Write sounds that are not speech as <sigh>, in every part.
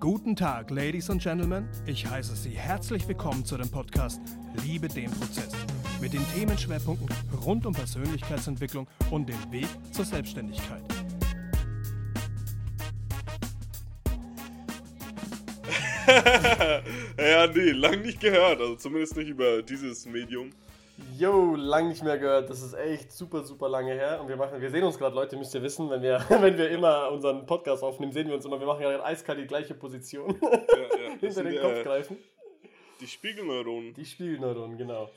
Guten Tag, Ladies and Gentlemen. Ich heiße Sie herzlich willkommen zu dem Podcast Liebe den Prozess mit den Themenschwerpunkten rund um Persönlichkeitsentwicklung und den Weg zur Selbstständigkeit. <laughs> ja, nee, lang nicht gehört. Also zumindest nicht über dieses Medium. Yo, lang nicht mehr gehört. Das ist echt super, super lange her. Und wir machen, wir sehen uns gerade, Leute, müsst ihr wissen, wenn wir, <laughs> wenn wir immer unseren Podcast aufnehmen, sehen wir uns immer. Wir machen ja eiskalt die gleiche Position. Ja, ja. <laughs> Hinter den Kopf greifen. Die Spiegelneuronen. Die Spiegelneuronen, genau.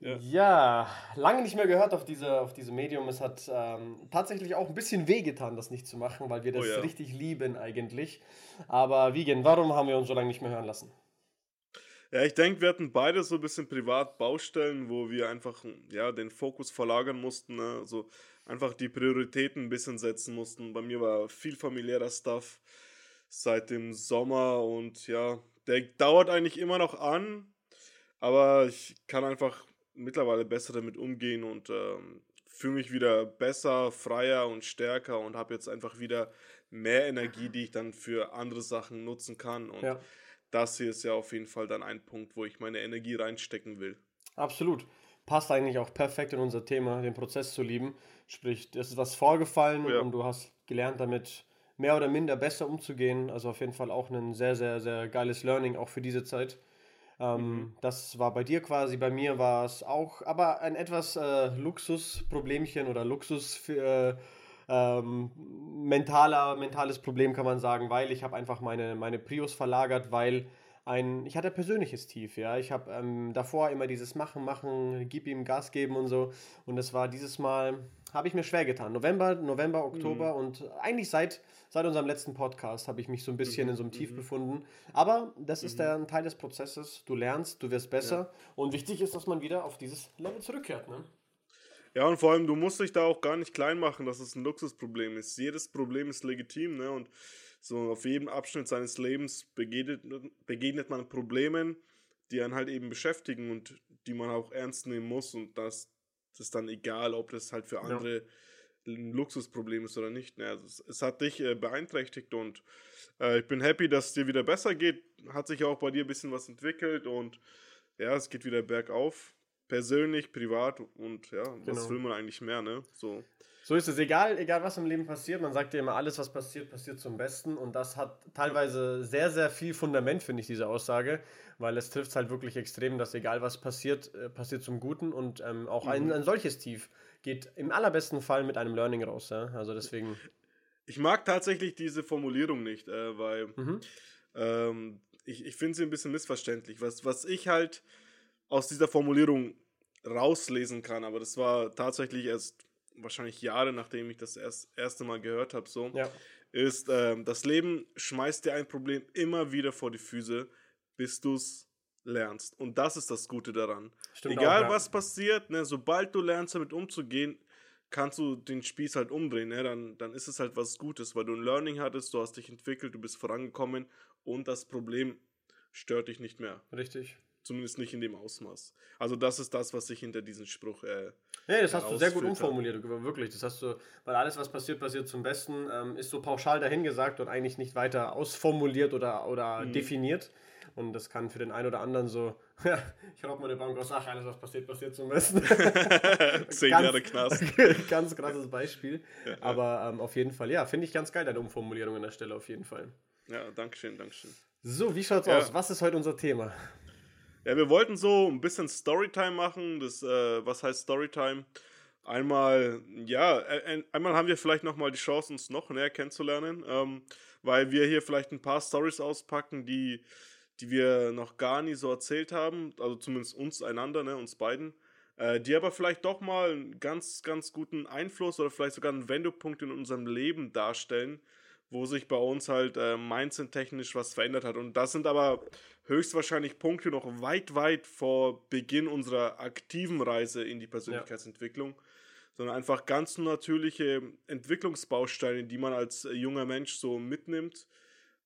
Ja. ja, lange nicht mehr gehört auf diese, auf diese Medium. Es hat ähm, tatsächlich auch ein bisschen wehgetan, das nicht zu machen, weil wir das oh ja. richtig lieben eigentlich. Aber Wiegen, warum haben wir uns so lange nicht mehr hören lassen? Ja, ich denke, wir hatten beide so ein bisschen Privatbaustellen, wo wir einfach ja, den Fokus verlagern mussten. Ne? Also einfach die Prioritäten ein bisschen setzen mussten. Bei mir war viel familiärer Stuff seit dem Sommer und ja, der dauert eigentlich immer noch an, aber ich kann einfach mittlerweile besser damit umgehen und ähm, fühle mich wieder besser, freier und stärker und habe jetzt einfach wieder mehr Energie, die ich dann für andere Sachen nutzen kann. Und ja. Das hier ist ja auf jeden Fall dann ein Punkt, wo ich meine Energie reinstecken will. Absolut. Passt eigentlich auch perfekt in unser Thema, den Prozess zu lieben. Sprich, es ist was vorgefallen ja. und du hast gelernt, damit mehr oder minder besser umzugehen. Also auf jeden Fall auch ein sehr, sehr, sehr geiles Learning, auch für diese Zeit. Ähm, mhm. Das war bei dir quasi, bei mir war es auch, aber ein etwas äh, Luxusproblemchen oder Luxus für, äh, ähm, mentaler, mentales Problem kann man sagen, weil ich habe einfach meine, meine Prios verlagert, weil ein, ich hatte persönliches Tief, ja. Ich habe ähm, davor immer dieses Machen, Machen, gib ihm Gas geben und so. Und das war dieses Mal, habe ich mir schwer getan. November, November, Oktober mhm. und eigentlich seit, seit unserem letzten Podcast habe ich mich so ein bisschen mhm. in so einem Tief mhm. befunden. Aber das ist mhm. der, ein Teil des Prozesses. Du lernst, du wirst besser. Ja. Und wichtig ist, dass man wieder auf dieses Level zurückkehrt. Ne? Ja, und vor allem, du musst dich da auch gar nicht klein machen, dass es ein Luxusproblem ist. Jedes Problem ist legitim, ne? Und so auf jedem Abschnitt seines Lebens begegnet, begegnet man Problemen, die einen halt eben beschäftigen und die man auch ernst nehmen muss. Und das, das ist dann egal, ob das halt für andere ja. ein Luxusproblem ist oder nicht. Ne? Also es, es, hat dich äh, beeinträchtigt und äh, ich bin happy, dass es dir wieder besser geht. Hat sich auch bei dir ein bisschen was entwickelt und ja, es geht wieder bergauf. Persönlich, privat und ja, genau. was will man eigentlich mehr, ne? So. So ist es, egal, egal was im Leben passiert, man sagt ja immer, alles was passiert, passiert zum Besten und das hat teilweise sehr, sehr viel Fundament, finde ich, diese Aussage, weil es trifft halt wirklich extrem, dass egal was passiert, äh, passiert zum Guten und ähm, auch mhm. ein, ein solches Tief geht im allerbesten Fall mit einem Learning raus, ja? also deswegen. Ich mag tatsächlich diese Formulierung nicht, äh, weil mhm. ähm, ich, ich finde sie ein bisschen missverständlich. Was, was ich halt aus dieser Formulierung rauslesen kann, aber das war tatsächlich erst wahrscheinlich Jahre nachdem ich das erst, erste Mal gehört habe, so, ja. ist, ähm, das Leben schmeißt dir ein Problem immer wieder vor die Füße, bis du es lernst. Und das ist das Gute daran. Stimmt Egal auch, ja. was passiert, ne, sobald du lernst, damit umzugehen, kannst du den Spieß halt umdrehen, ne? dann, dann ist es halt was Gutes, weil du ein Learning hattest, du hast dich entwickelt, du bist vorangekommen und das Problem stört dich nicht mehr. Richtig. Zumindest nicht in dem Ausmaß. Also das ist das, was sich hinter diesem Spruch. Äh, nee, das hast du sehr gut umformuliert, wirklich. Das hast du, weil alles, was passiert, passiert zum Besten, ähm, ist so pauschal dahingesagt und eigentlich nicht weiter ausformuliert oder, oder mhm. definiert. Und das kann für den einen oder anderen so, <laughs> ja, ich raub meine Bank aus, ach, alles, was passiert, passiert zum Besten. <laughs> Zehn Jahre Knast. <laughs> ganz krasses Beispiel. Ja, ja. Aber ähm, auf jeden Fall, ja, finde ich ganz geil, deine Umformulierung an der Stelle, auf jeden Fall. Ja, danke schön, danke schön. So, wie schaut's ja. aus? Was ist heute unser Thema? Ja, wir wollten so ein bisschen Storytime machen. Das, äh, was heißt Storytime? Einmal, ja, einmal haben wir vielleicht nochmal die Chance, uns noch näher kennenzulernen, ähm, weil wir hier vielleicht ein paar Stories auspacken, die, die wir noch gar nie so erzählt haben, also zumindest uns einander, ne, uns beiden, äh, die aber vielleicht doch mal einen ganz, ganz guten Einfluss oder vielleicht sogar einen Wendepunkt in unserem Leben darstellen, wo sich bei uns halt äh, mindset-technisch was verändert hat. Und das sind aber höchstwahrscheinlich Punkte noch weit, weit vor Beginn unserer aktiven Reise in die Persönlichkeitsentwicklung, ja. sondern einfach ganz natürliche Entwicklungsbausteine, die man als äh, junger Mensch so mitnimmt.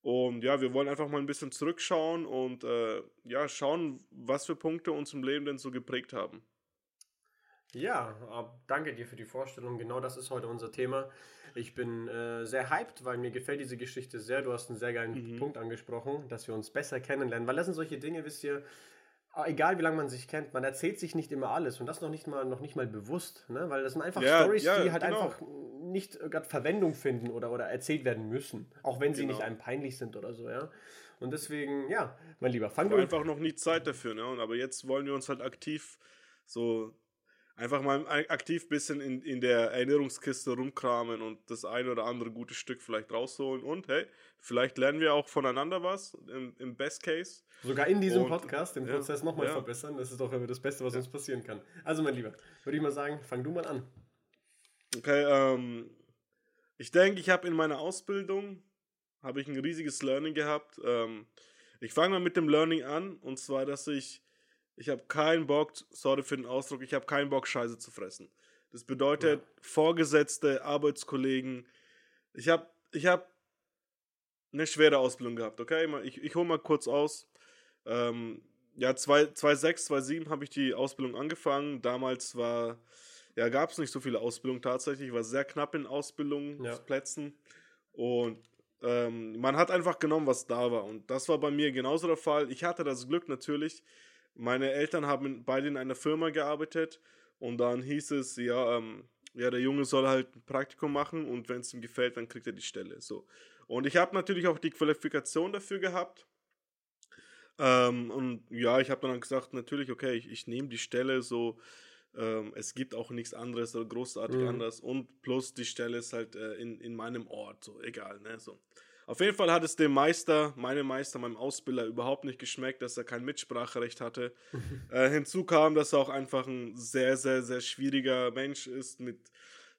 Und ja, wir wollen einfach mal ein bisschen zurückschauen und äh, ja, schauen, was für Punkte uns im Leben denn so geprägt haben. Ja, danke dir für die Vorstellung. Genau das ist heute unser Thema. Ich bin äh, sehr hyped, weil mir gefällt diese Geschichte sehr. Du hast einen sehr geilen mhm. Punkt angesprochen, dass wir uns besser kennenlernen. Weil das sind solche Dinge, wisst ihr, Ah, egal wie lange man sich kennt, man erzählt sich nicht immer alles und das noch nicht mal, noch nicht mal bewusst, ne? weil das sind einfach ja, Stories, ja, die halt genau. einfach nicht gerade Verwendung finden oder, oder erzählt werden müssen, auch wenn sie genau. nicht einem peinlich sind oder so, ja. Und deswegen, ja, mein Lieber, fang du. einfach noch nie Zeit dafür, ne? aber jetzt wollen wir uns halt aktiv so einfach mal aktiv ein bisschen in, in der Erinnerungskiste rumkramen und das eine oder andere gute Stück vielleicht rausholen. Und hey, vielleicht lernen wir auch voneinander was, im, im Best Case. Sogar in diesem und, Podcast den Prozess ja, nochmal ja. verbessern. Das ist doch das Beste, was ja. uns passieren kann. Also, mein Lieber, würde ich mal sagen, fang du mal an. Okay, ähm, ich denke, ich habe in meiner Ausbildung habe ich ein riesiges Learning gehabt. Ähm, ich fange mal mit dem Learning an, und zwar, dass ich ich habe keinen Bock, sorry für den Ausdruck, ich habe keinen Bock, Scheiße zu fressen. Das bedeutet, ja. Vorgesetzte, Arbeitskollegen. Ich habe ich hab eine schwere Ausbildung gehabt, okay? Ich, ich hole mal kurz aus. Ähm, ja, 2006, 2007 habe ich die Ausbildung angefangen. Damals war, ja, gab es nicht so viele Ausbildungen tatsächlich. Ich war sehr knapp in Ausbildungsplätzen. Ja. Und ähm, man hat einfach genommen, was da war. Und das war bei mir genauso der Fall. Ich hatte das Glück natürlich, meine Eltern haben beide in einer Firma gearbeitet und dann hieß es, ja, ähm, ja, der Junge soll halt ein Praktikum machen und wenn es ihm gefällt, dann kriegt er die Stelle. So. Und ich habe natürlich auch die Qualifikation dafür gehabt. Ähm, und ja, ich habe dann gesagt, natürlich, okay, ich, ich nehme die Stelle so. Ähm, es gibt auch nichts anderes oder großartig mhm. anders. Und plus die Stelle ist halt äh, in, in meinem Ort, so egal, ne? So. Auf jeden Fall hat es dem Meister, meinem Meister, meinem Ausbilder überhaupt nicht geschmeckt, dass er kein Mitspracherecht hatte. <laughs> äh, hinzu kam, dass er auch einfach ein sehr, sehr, sehr schwieriger Mensch ist mit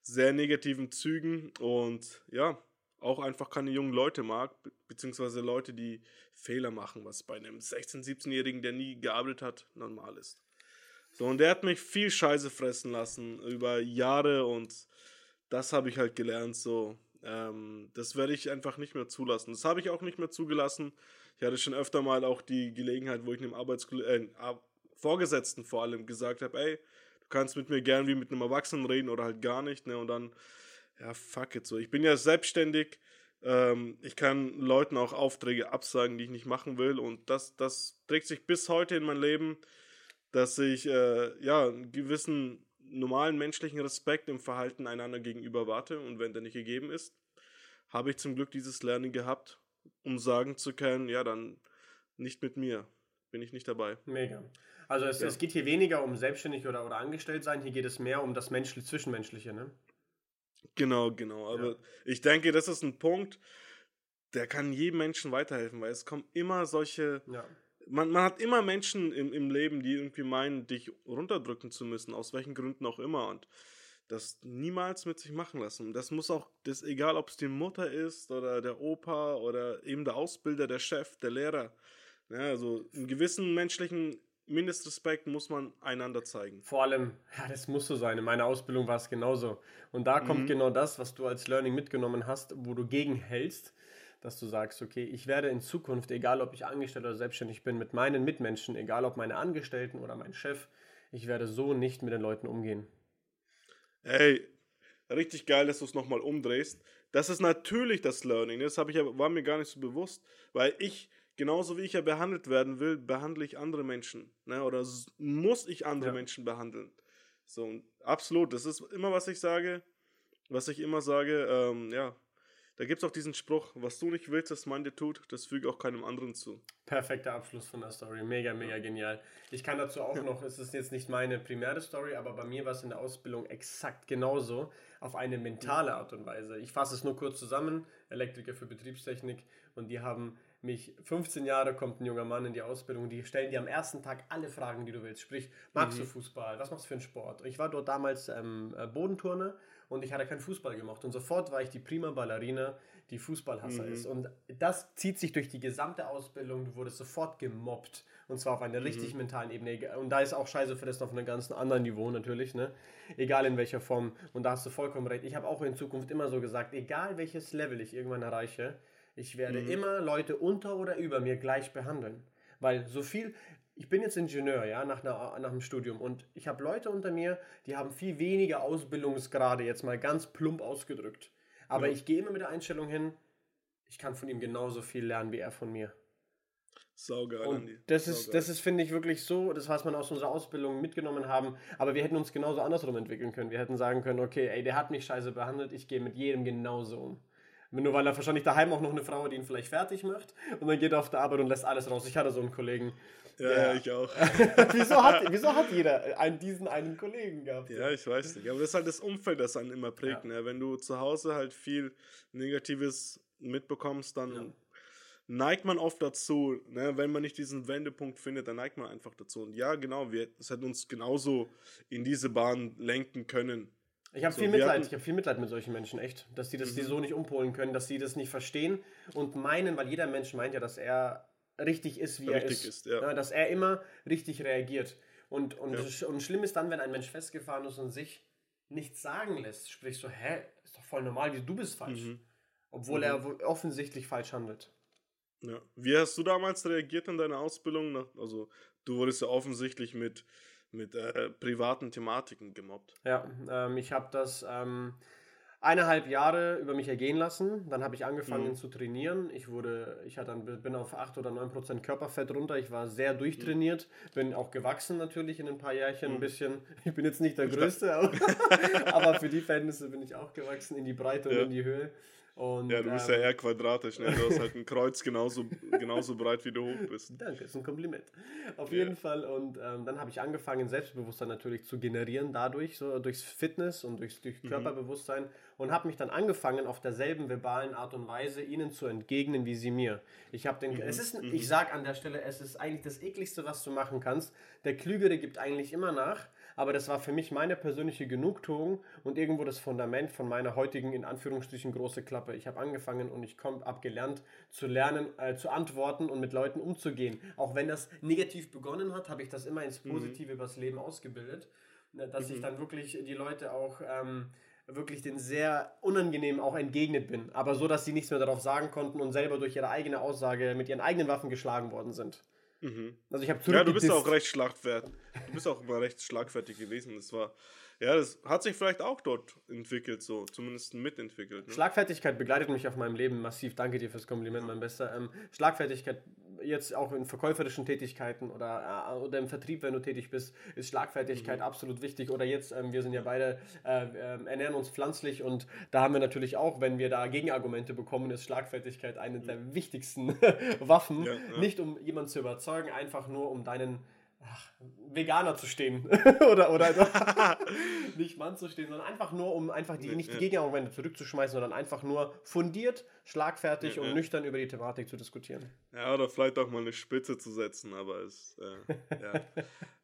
sehr negativen Zügen und ja, auch einfach keine jungen Leute mag, beziehungsweise Leute, die Fehler machen, was bei einem 16-, 17-Jährigen, der nie gearbeitet hat, normal ist. So, und der hat mich viel Scheiße fressen lassen über Jahre und das habe ich halt gelernt, so, ähm, das werde ich einfach nicht mehr zulassen. Das habe ich auch nicht mehr zugelassen. Ich hatte schon öfter mal auch die Gelegenheit, wo ich einem Arbeits äh, Vorgesetzten vor allem gesagt habe, ey, du kannst mit mir gern wie mit einem Erwachsenen reden oder halt gar nicht, ne? Und dann, ja, fuck it so. Ich bin ja selbstständig. Ähm, ich kann Leuten auch Aufträge absagen, die ich nicht machen will. Und das, das trägt sich bis heute in mein Leben, dass ich äh, ja einen gewissen normalen menschlichen Respekt im Verhalten einander gegenüber warte und wenn der nicht gegeben ist, habe ich zum Glück dieses Lernen gehabt, um sagen zu können, ja, dann nicht mit mir, bin ich nicht dabei. Mega. Also es, ja. es geht hier weniger um selbstständig oder, oder angestellt sein, hier geht es mehr um das Menschliche, Zwischenmenschliche, ne? Genau, genau. Aber ja. ich denke, das ist ein Punkt, der kann jedem Menschen weiterhelfen, weil es kommen immer solche ja man, man hat immer Menschen im, im Leben, die irgendwie meinen, dich runterdrücken zu müssen, aus welchen Gründen auch immer. Und das niemals mit sich machen lassen. Das muss auch, das egal ob es die Mutter ist oder der Opa oder eben der Ausbilder, der Chef, der Lehrer. Ja, also einen gewissen menschlichen Mindestrespekt muss man einander zeigen. Vor allem, ja, das muss so sein. In meiner Ausbildung war es genauso. Und da kommt mhm. genau das, was du als Learning mitgenommen hast, wo du gegenhältst dass du sagst, okay, ich werde in Zukunft, egal ob ich angestellt oder selbstständig bin, mit meinen Mitmenschen, egal ob meine Angestellten oder mein Chef, ich werde so nicht mit den Leuten umgehen. Hey, richtig geil, dass du es nochmal umdrehst. Das ist natürlich das Learning. Das ich war mir gar nicht so bewusst, weil ich, genauso wie ich ja behandelt werden will, behandle ich andere Menschen. Ne? Oder muss ich andere ja. Menschen behandeln. So, absolut. Das ist immer, was ich sage, was ich immer sage, ähm, ja, da gibt es auch diesen Spruch, was du nicht willst, dass man dir tut, das füge auch keinem anderen zu. Perfekter Abschluss von der Story. Mega, mega genial. Ich kann dazu auch noch, es ist jetzt nicht meine primäre Story, aber bei mir war es in der Ausbildung exakt genauso, auf eine mentale Art und Weise. Ich fasse es nur kurz zusammen, Elektriker für Betriebstechnik und die haben mich 15 Jahre kommt ein junger Mann in die Ausbildung, die stellen dir am ersten Tag alle Fragen, die du willst. Sprich, magst mhm. du Fußball? Was machst du für einen Sport? Ich war dort damals ähm, Bodenturner und ich hatte keinen Fußball gemacht. Und sofort war ich die prima Ballerina, die Fußballhasser mhm. ist. Und das zieht sich durch die gesamte Ausbildung. Du wurdest sofort gemobbt. Und zwar auf einer mhm. richtig mentalen Ebene. Und da ist auch Scheiße für das auf einem ganz anderen Niveau natürlich, ne? Egal in welcher Form. Und da hast du vollkommen recht. Ich habe auch in Zukunft immer so gesagt, egal welches Level ich irgendwann erreiche, ich werde mhm. immer Leute unter oder über mir gleich behandeln. Weil so viel, ich bin jetzt Ingenieur, ja, nach, einer, nach einem Studium und ich habe Leute unter mir, die haben viel weniger Ausbildungsgrade, jetzt mal ganz plump ausgedrückt. Aber ja. ich gehe immer mit der Einstellung hin, ich kann von ihm genauso viel lernen wie er von mir. Saugeil, und Andi. Das ist, Saugeil. das ist, finde ich, wirklich so, das, was man aus unserer Ausbildung mitgenommen haben. Aber wir hätten uns genauso andersrum entwickeln können. Wir hätten sagen können, okay, ey, der hat mich scheiße behandelt, ich gehe mit jedem genauso um. Nur weil er wahrscheinlich daheim auch noch eine Frau hat, die ihn vielleicht fertig macht und dann geht er auf der Arbeit und lässt alles raus. Ich hatte so einen Kollegen. Ja, der, ich auch. <laughs> wieso, hat, wieso hat jeder einen, diesen einen Kollegen gehabt? Ja, ich weiß nicht. Aber das ist halt das Umfeld, das einen immer prägt. Ja. Ne? Wenn du zu Hause halt viel Negatives mitbekommst, dann ja. neigt man oft dazu, ne? wenn man nicht diesen Wendepunkt findet, dann neigt man einfach dazu. Und ja, genau, wir, es hätte uns genauso in diese Bahn lenken können. Ich habe so, viel Mitleid, ich habe viel Mitleid mit solchen Menschen, echt. Dass die das mhm. die so nicht umpolen können, dass sie das nicht verstehen und meinen, weil jeder Mensch meint ja, dass er richtig ist, wie richtig er ist. ist ja. Ja, dass er immer richtig reagiert. Und, und, ja. und schlimm ist dann, wenn ein Mensch festgefahren ist und sich nichts sagen lässt. Sprich so, hä, ist doch voll normal, wie du bist falsch. Mhm. Obwohl mhm. er offensichtlich falsch handelt. Ja. Wie hast du damals reagiert in deiner Ausbildung? Also, du wurdest ja offensichtlich mit mit äh, privaten Thematiken gemobbt. Ja, ähm, ich habe das ähm, eineinhalb Jahre über mich ergehen lassen. Dann habe ich angefangen mhm. zu trainieren. Ich wurde, ich hatte dann, bin auf 8 oder 9 Prozent Körperfett runter. Ich war sehr durchtrainiert, bin auch gewachsen natürlich in ein paar Jährchen mhm. ein bisschen. Ich bin jetzt nicht der Größte, aber, <laughs> aber für die Verhältnisse bin ich auch gewachsen in die Breite und in die Höhe. Und, ja, du bist ähm, ja eher quadratisch, ne? Du hast halt ein Kreuz genauso, genauso breit, wie du hoch bist. <laughs> Danke, ist ein Kompliment. Auf ja. jeden Fall. Und ähm, dann habe ich angefangen, Selbstbewusstsein natürlich zu generieren, dadurch, so durchs Fitness und durchs, durch mhm. Körperbewusstsein. Und habe mich dann angefangen, auf derselben verbalen Art und Weise ihnen zu entgegnen, wie sie mir. Ich habe den, mhm. es ist, mhm. ich sage an der Stelle, es ist eigentlich das ekligste, was du machen kannst. Der Klügere gibt eigentlich immer nach aber das war für mich meine persönliche Genugtuung und irgendwo das Fundament von meiner heutigen, in Anführungsstrichen, große Klappe. Ich habe angefangen und ich habe gelernt zu lernen, äh, zu antworten und mit Leuten umzugehen. Auch wenn das negativ begonnen hat, habe ich das immer ins mhm. Positive mhm. übers Leben ausgebildet, ne, dass mhm. ich dann wirklich die Leute auch... Ähm, wirklich den sehr unangenehm auch entgegnet bin, aber so, dass sie nichts mehr darauf sagen konnten und selber durch ihre eigene Aussage mit ihren eigenen Waffen geschlagen worden sind. Mhm. Also ich habe Ja, du bist auch recht schlagfertig. Du bist auch immer recht schlagfertig gewesen. Das war ja, das hat sich vielleicht auch dort entwickelt, so zumindest mitentwickelt. Ne? Schlagfertigkeit begleitet mich auf meinem Leben massiv. Danke dir fürs Kompliment, mein Bester. Ähm, Schlagfertigkeit jetzt auch in verkäuferischen Tätigkeiten oder, äh, oder im Vertrieb, wenn du tätig bist, ist Schlagfertigkeit mhm. absolut wichtig. Oder jetzt, ähm, wir sind ja beide, äh, äh, ernähren uns pflanzlich und da haben wir natürlich auch, wenn wir da Gegenargumente bekommen, ist Schlagfertigkeit eine mhm. der wichtigsten <laughs> Waffen. Ja, ja. Nicht um jemanden zu überzeugen, einfach nur um deinen ach, Veganer zu stehen. <laughs> oder oder <laughs> nicht Mann zu stehen, sondern einfach nur, um einfach die, nicht die Gegenargumente zurückzuschmeißen, sondern einfach nur fundiert, schlagfertig ja, und ja. nüchtern über die Thematik zu diskutieren. Ja, oder vielleicht auch mal eine Spitze zu setzen, aber es, äh, ja.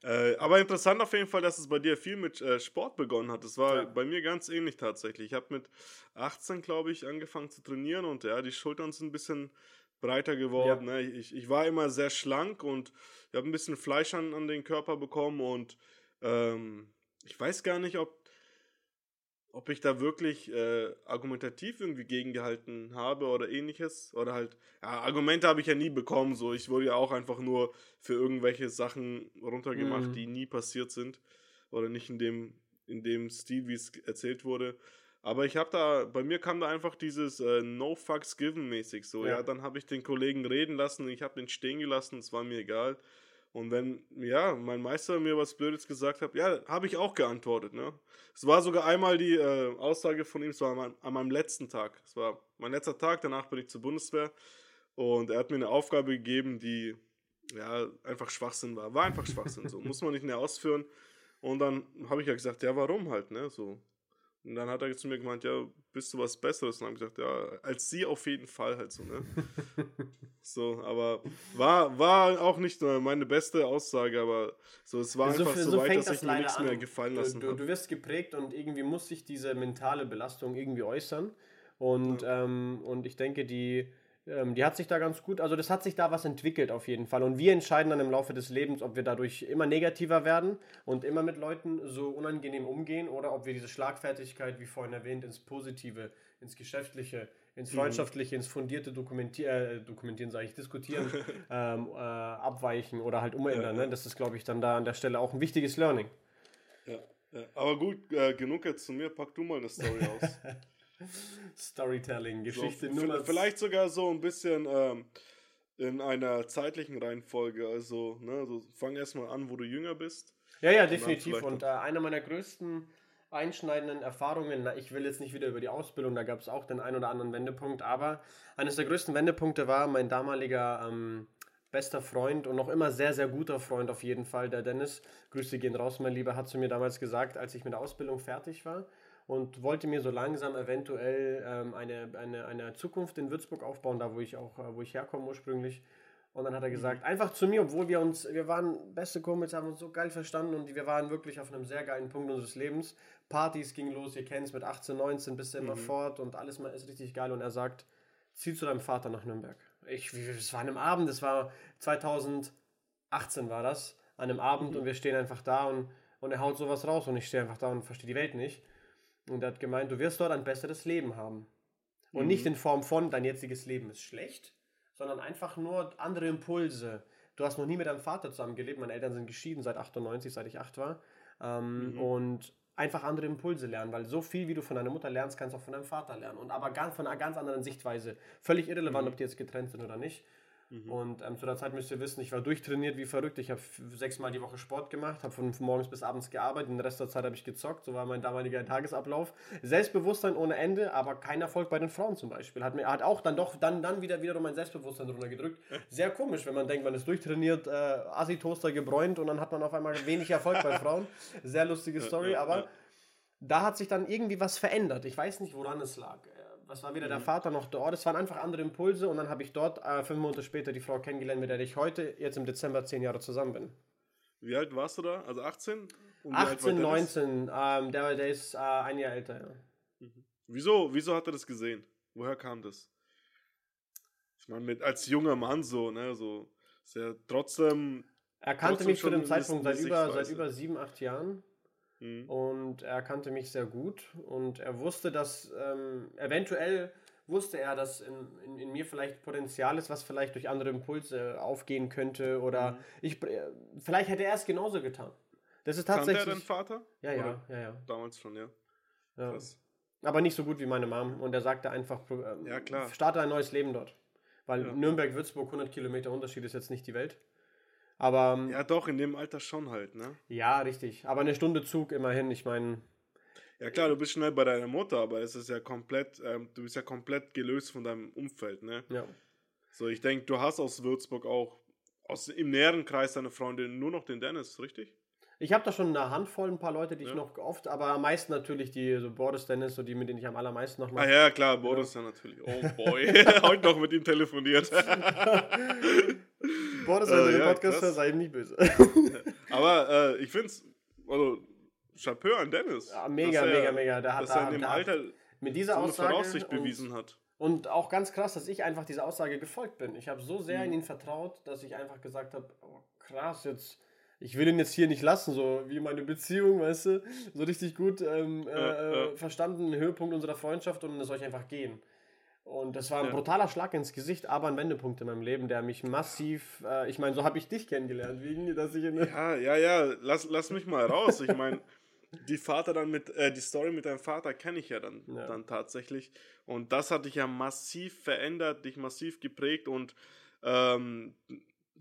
<laughs> äh, aber interessant auf jeden Fall, dass es bei dir viel mit äh, Sport begonnen hat. Das war bei mir ganz ähnlich tatsächlich. Ich habe mit 18, glaube ich, angefangen zu trainieren und ja, die Schultern sind ein bisschen breiter geworden. Ja. Ne? Ich, ich war immer sehr schlank und ich habe ein bisschen Fleisch an, an den Körper bekommen und ähm, ich weiß gar nicht, ob, ob ich da wirklich äh, argumentativ irgendwie gegengehalten habe oder ähnliches. Oder halt, ja, Argumente habe ich ja nie bekommen. So, ich wurde ja auch einfach nur für irgendwelche Sachen runtergemacht, mhm. die nie passiert sind. Oder nicht in dem, in dem Stil, wie es erzählt wurde. Aber ich habe da, bei mir kam da einfach dieses äh, No Fucks Given mäßig so. Ja, ja dann habe ich den Kollegen reden lassen, ich habe den stehen gelassen, es war mir egal. Und wenn, ja, mein Meister mir was Blödes gesagt hat, ja, habe ich auch geantwortet, ne? Es war sogar einmal die äh, Aussage von ihm, es war an meinem, an meinem letzten Tag. Es war mein letzter Tag, danach bin ich zur Bundeswehr. Und er hat mir eine Aufgabe gegeben, die, ja, einfach Schwachsinn war. War einfach Schwachsinn, so. <laughs> Muss man nicht mehr ausführen. Und dann habe ich ja gesagt, ja, warum halt, ne? So, und dann hat er zu mir gemeint, ja, bist du was Besseres? Und dann habe ich gesagt, ja, als sie auf jeden Fall halt so, ne? <laughs> so, aber war, war auch nicht meine beste Aussage, aber so, es war so, einfach so, so weit, dass das ich mir nichts an. mehr gefallen lassen habe. Du, du, wirst geprägt und irgendwie muss sich diese mentale Belastung irgendwie äußern. Und, ja. ähm, und ich denke, die, ähm, die hat sich da ganz gut, also das hat sich da was entwickelt auf jeden Fall. Und wir entscheiden dann im Laufe des Lebens, ob wir dadurch immer negativer werden und immer mit Leuten so unangenehm umgehen oder ob wir diese Schlagfertigkeit, wie vorhin erwähnt, ins Positive, ins Geschäftliche, ins mhm. Freundschaftliche, ins fundierte Dokumentieren, äh, dokumentieren sage ich, diskutieren, <laughs> ähm, äh, abweichen oder halt umändern. Ne? Das ist, glaube ich, dann da an der Stelle auch ein wichtiges Learning. Ja, ja. aber gut, äh, genug jetzt zu mir, pack du mal eine Story <laughs> aus. Storytelling, Geschichte so, Nummer. Vielleicht sogar so ein bisschen ähm, in einer zeitlichen Reihenfolge. Also, ne, so fang erstmal an, wo du jünger bist. Ja, ja, definitiv. Und äh, einer meiner größten einschneidenden Erfahrungen, na, ich will jetzt nicht wieder über die Ausbildung, da gab es auch den einen oder anderen Wendepunkt, aber eines der größten Wendepunkte war mein damaliger ähm, bester Freund und noch immer sehr, sehr guter Freund auf jeden Fall, der Dennis. Grüße gehen raus, mein Lieber, hat zu mir damals gesagt, als ich mit der Ausbildung fertig war und wollte mir so langsam eventuell ähm, eine, eine, eine Zukunft in Würzburg aufbauen, da wo ich auch, äh, wo ich herkomme ursprünglich. Und dann hat er gesagt, mhm. einfach zu mir, obwohl wir uns, wir waren beste Kumpels, haben uns so geil verstanden und wir waren wirklich auf einem sehr geilen Punkt unseres Lebens. Partys gingen los, ihr kennt es, mit 18, 19 bist du immer mhm. fort und alles mal ist richtig geil. Und er sagt, zieh zu deinem Vater nach Nürnberg. Ich, es war an einem Abend, das war 2018 war das, an einem Abend mhm. und wir stehen einfach da und, und er haut sowas raus und ich stehe einfach da und verstehe die Welt nicht. Und er hat gemeint, du wirst dort ein besseres Leben haben. Und mhm. nicht in Form von, dein jetziges Leben ist schlecht, sondern einfach nur andere Impulse. Du hast noch nie mit deinem Vater zusammen gelebt. Meine Eltern sind geschieden seit 98, seit ich acht war. Ähm, mhm. Und einfach andere Impulse lernen, weil so viel, wie du von deiner Mutter lernst, kannst du auch von deinem Vater lernen. Und aber ganz, von einer ganz anderen Sichtweise. Völlig irrelevant, mhm. ob die jetzt getrennt sind oder nicht. Mhm. Und ähm, zu der Zeit müsst ihr wissen, ich war durchtrainiert wie verrückt. Ich habe sechsmal die Woche Sport gemacht, habe von morgens bis abends gearbeitet. Den Rest der Zeit habe ich gezockt. So war mein damaliger Tagesablauf. Selbstbewusstsein ohne Ende, aber kein Erfolg bei den Frauen zum Beispiel. Hat mir hat auch dann doch dann, dann wieder wiederum mein Selbstbewusstsein runtergedrückt. <laughs> Sehr komisch, wenn man denkt, man ist durchtrainiert, äh, Assi-Toaster gebräunt und dann hat man auf einmal wenig Erfolg bei Frauen. <laughs> Sehr lustige Story, aber da hat sich dann irgendwie was verändert. Ich weiß nicht, woran es lag was war wieder mhm. der Vater noch dort. Es waren einfach andere Impulse und dann habe ich dort äh, fünf Monate später die Frau kennengelernt, mit der ich heute, jetzt im Dezember, zehn Jahre zusammen bin. Wie alt warst du da? Also 18? Und 18, 19. Ähm, der, der ist äh, ein Jahr älter, ja. Mhm. Wieso, wieso hat er das gesehen? Woher kam das? Ich meine, mit, als junger Mann so, ne, so, ist er trotzdem. Er kannte mich zu dem Zeitpunkt seit über, seit über sieben, acht Jahren. Mhm. Und er kannte mich sehr gut und er wusste, dass ähm, eventuell wusste er, dass in, in, in, mir vielleicht Potenzial ist, was vielleicht durch andere Impulse aufgehen könnte oder mhm. ich äh, vielleicht hätte er es genauso getan. Das ist tatsächlich. Kannte er deinen Vater? Ja, ja, ja, ja. Damals schon, ja. ja. Aber nicht so gut wie meine Mom und er sagte einfach, ähm, ja, klar. starte ein neues Leben dort. Weil ja. Nürnberg-Würzburg 100 Kilometer Unterschied ist jetzt nicht die Welt. Aber. Ähm, ja, doch, in dem Alter schon halt, ne? Ja, richtig. Aber eine Stunde Zug immerhin, ich meine. Ja klar, du bist schnell bei deiner Mutter, aber es ist ja komplett, ähm, du bist ja komplett gelöst von deinem Umfeld, ne? Ja. So, ich denke, du hast aus Würzburg auch aus, im näheren Kreis deiner Freundin nur noch den Dennis, richtig? Ich habe da schon eine Handvoll, ein paar Leute, die ja. ich noch oft, aber am meisten natürlich die so Boris Dennis, so die, mit denen ich am allermeisten noch mache. Ah ja, klar, Boris ja, ja natürlich. Oh boy, <laughs> heute noch mit ihm telefoniert. <laughs> <laughs> Boris, wenn äh, du den Podcast hörst, sei ihm nicht böse. <laughs> aber äh, ich finde es, also Chapeau an Dennis. Ja, mega, er, mega, mega. Der hat dass er in dem Alter mit dieser so eine Aussage Voraussicht bewiesen hat. Und auch ganz krass, dass ich einfach dieser Aussage gefolgt bin. Ich habe so sehr mhm. in ihn vertraut, dass ich einfach gesagt habe, oh, krass, jetzt ich will ihn jetzt hier nicht lassen, so wie meine Beziehung, weißt du, so richtig gut ähm, äh, ja, ja. verstanden, Höhepunkt unserer Freundschaft und es soll ich einfach gehen. Und das war ein ja. brutaler Schlag ins Gesicht, aber ein Wendepunkt in meinem Leben, der mich massiv, äh, ich meine, so habe ich dich kennengelernt, wegen, dass ich in Ja, ja, ja, lass, lass mich mal raus. Ich meine, die Vater dann mit, äh, die Story mit deinem Vater kenne ich ja dann, ja. dann tatsächlich. Und das hat dich ja massiv verändert, dich massiv geprägt und ähm,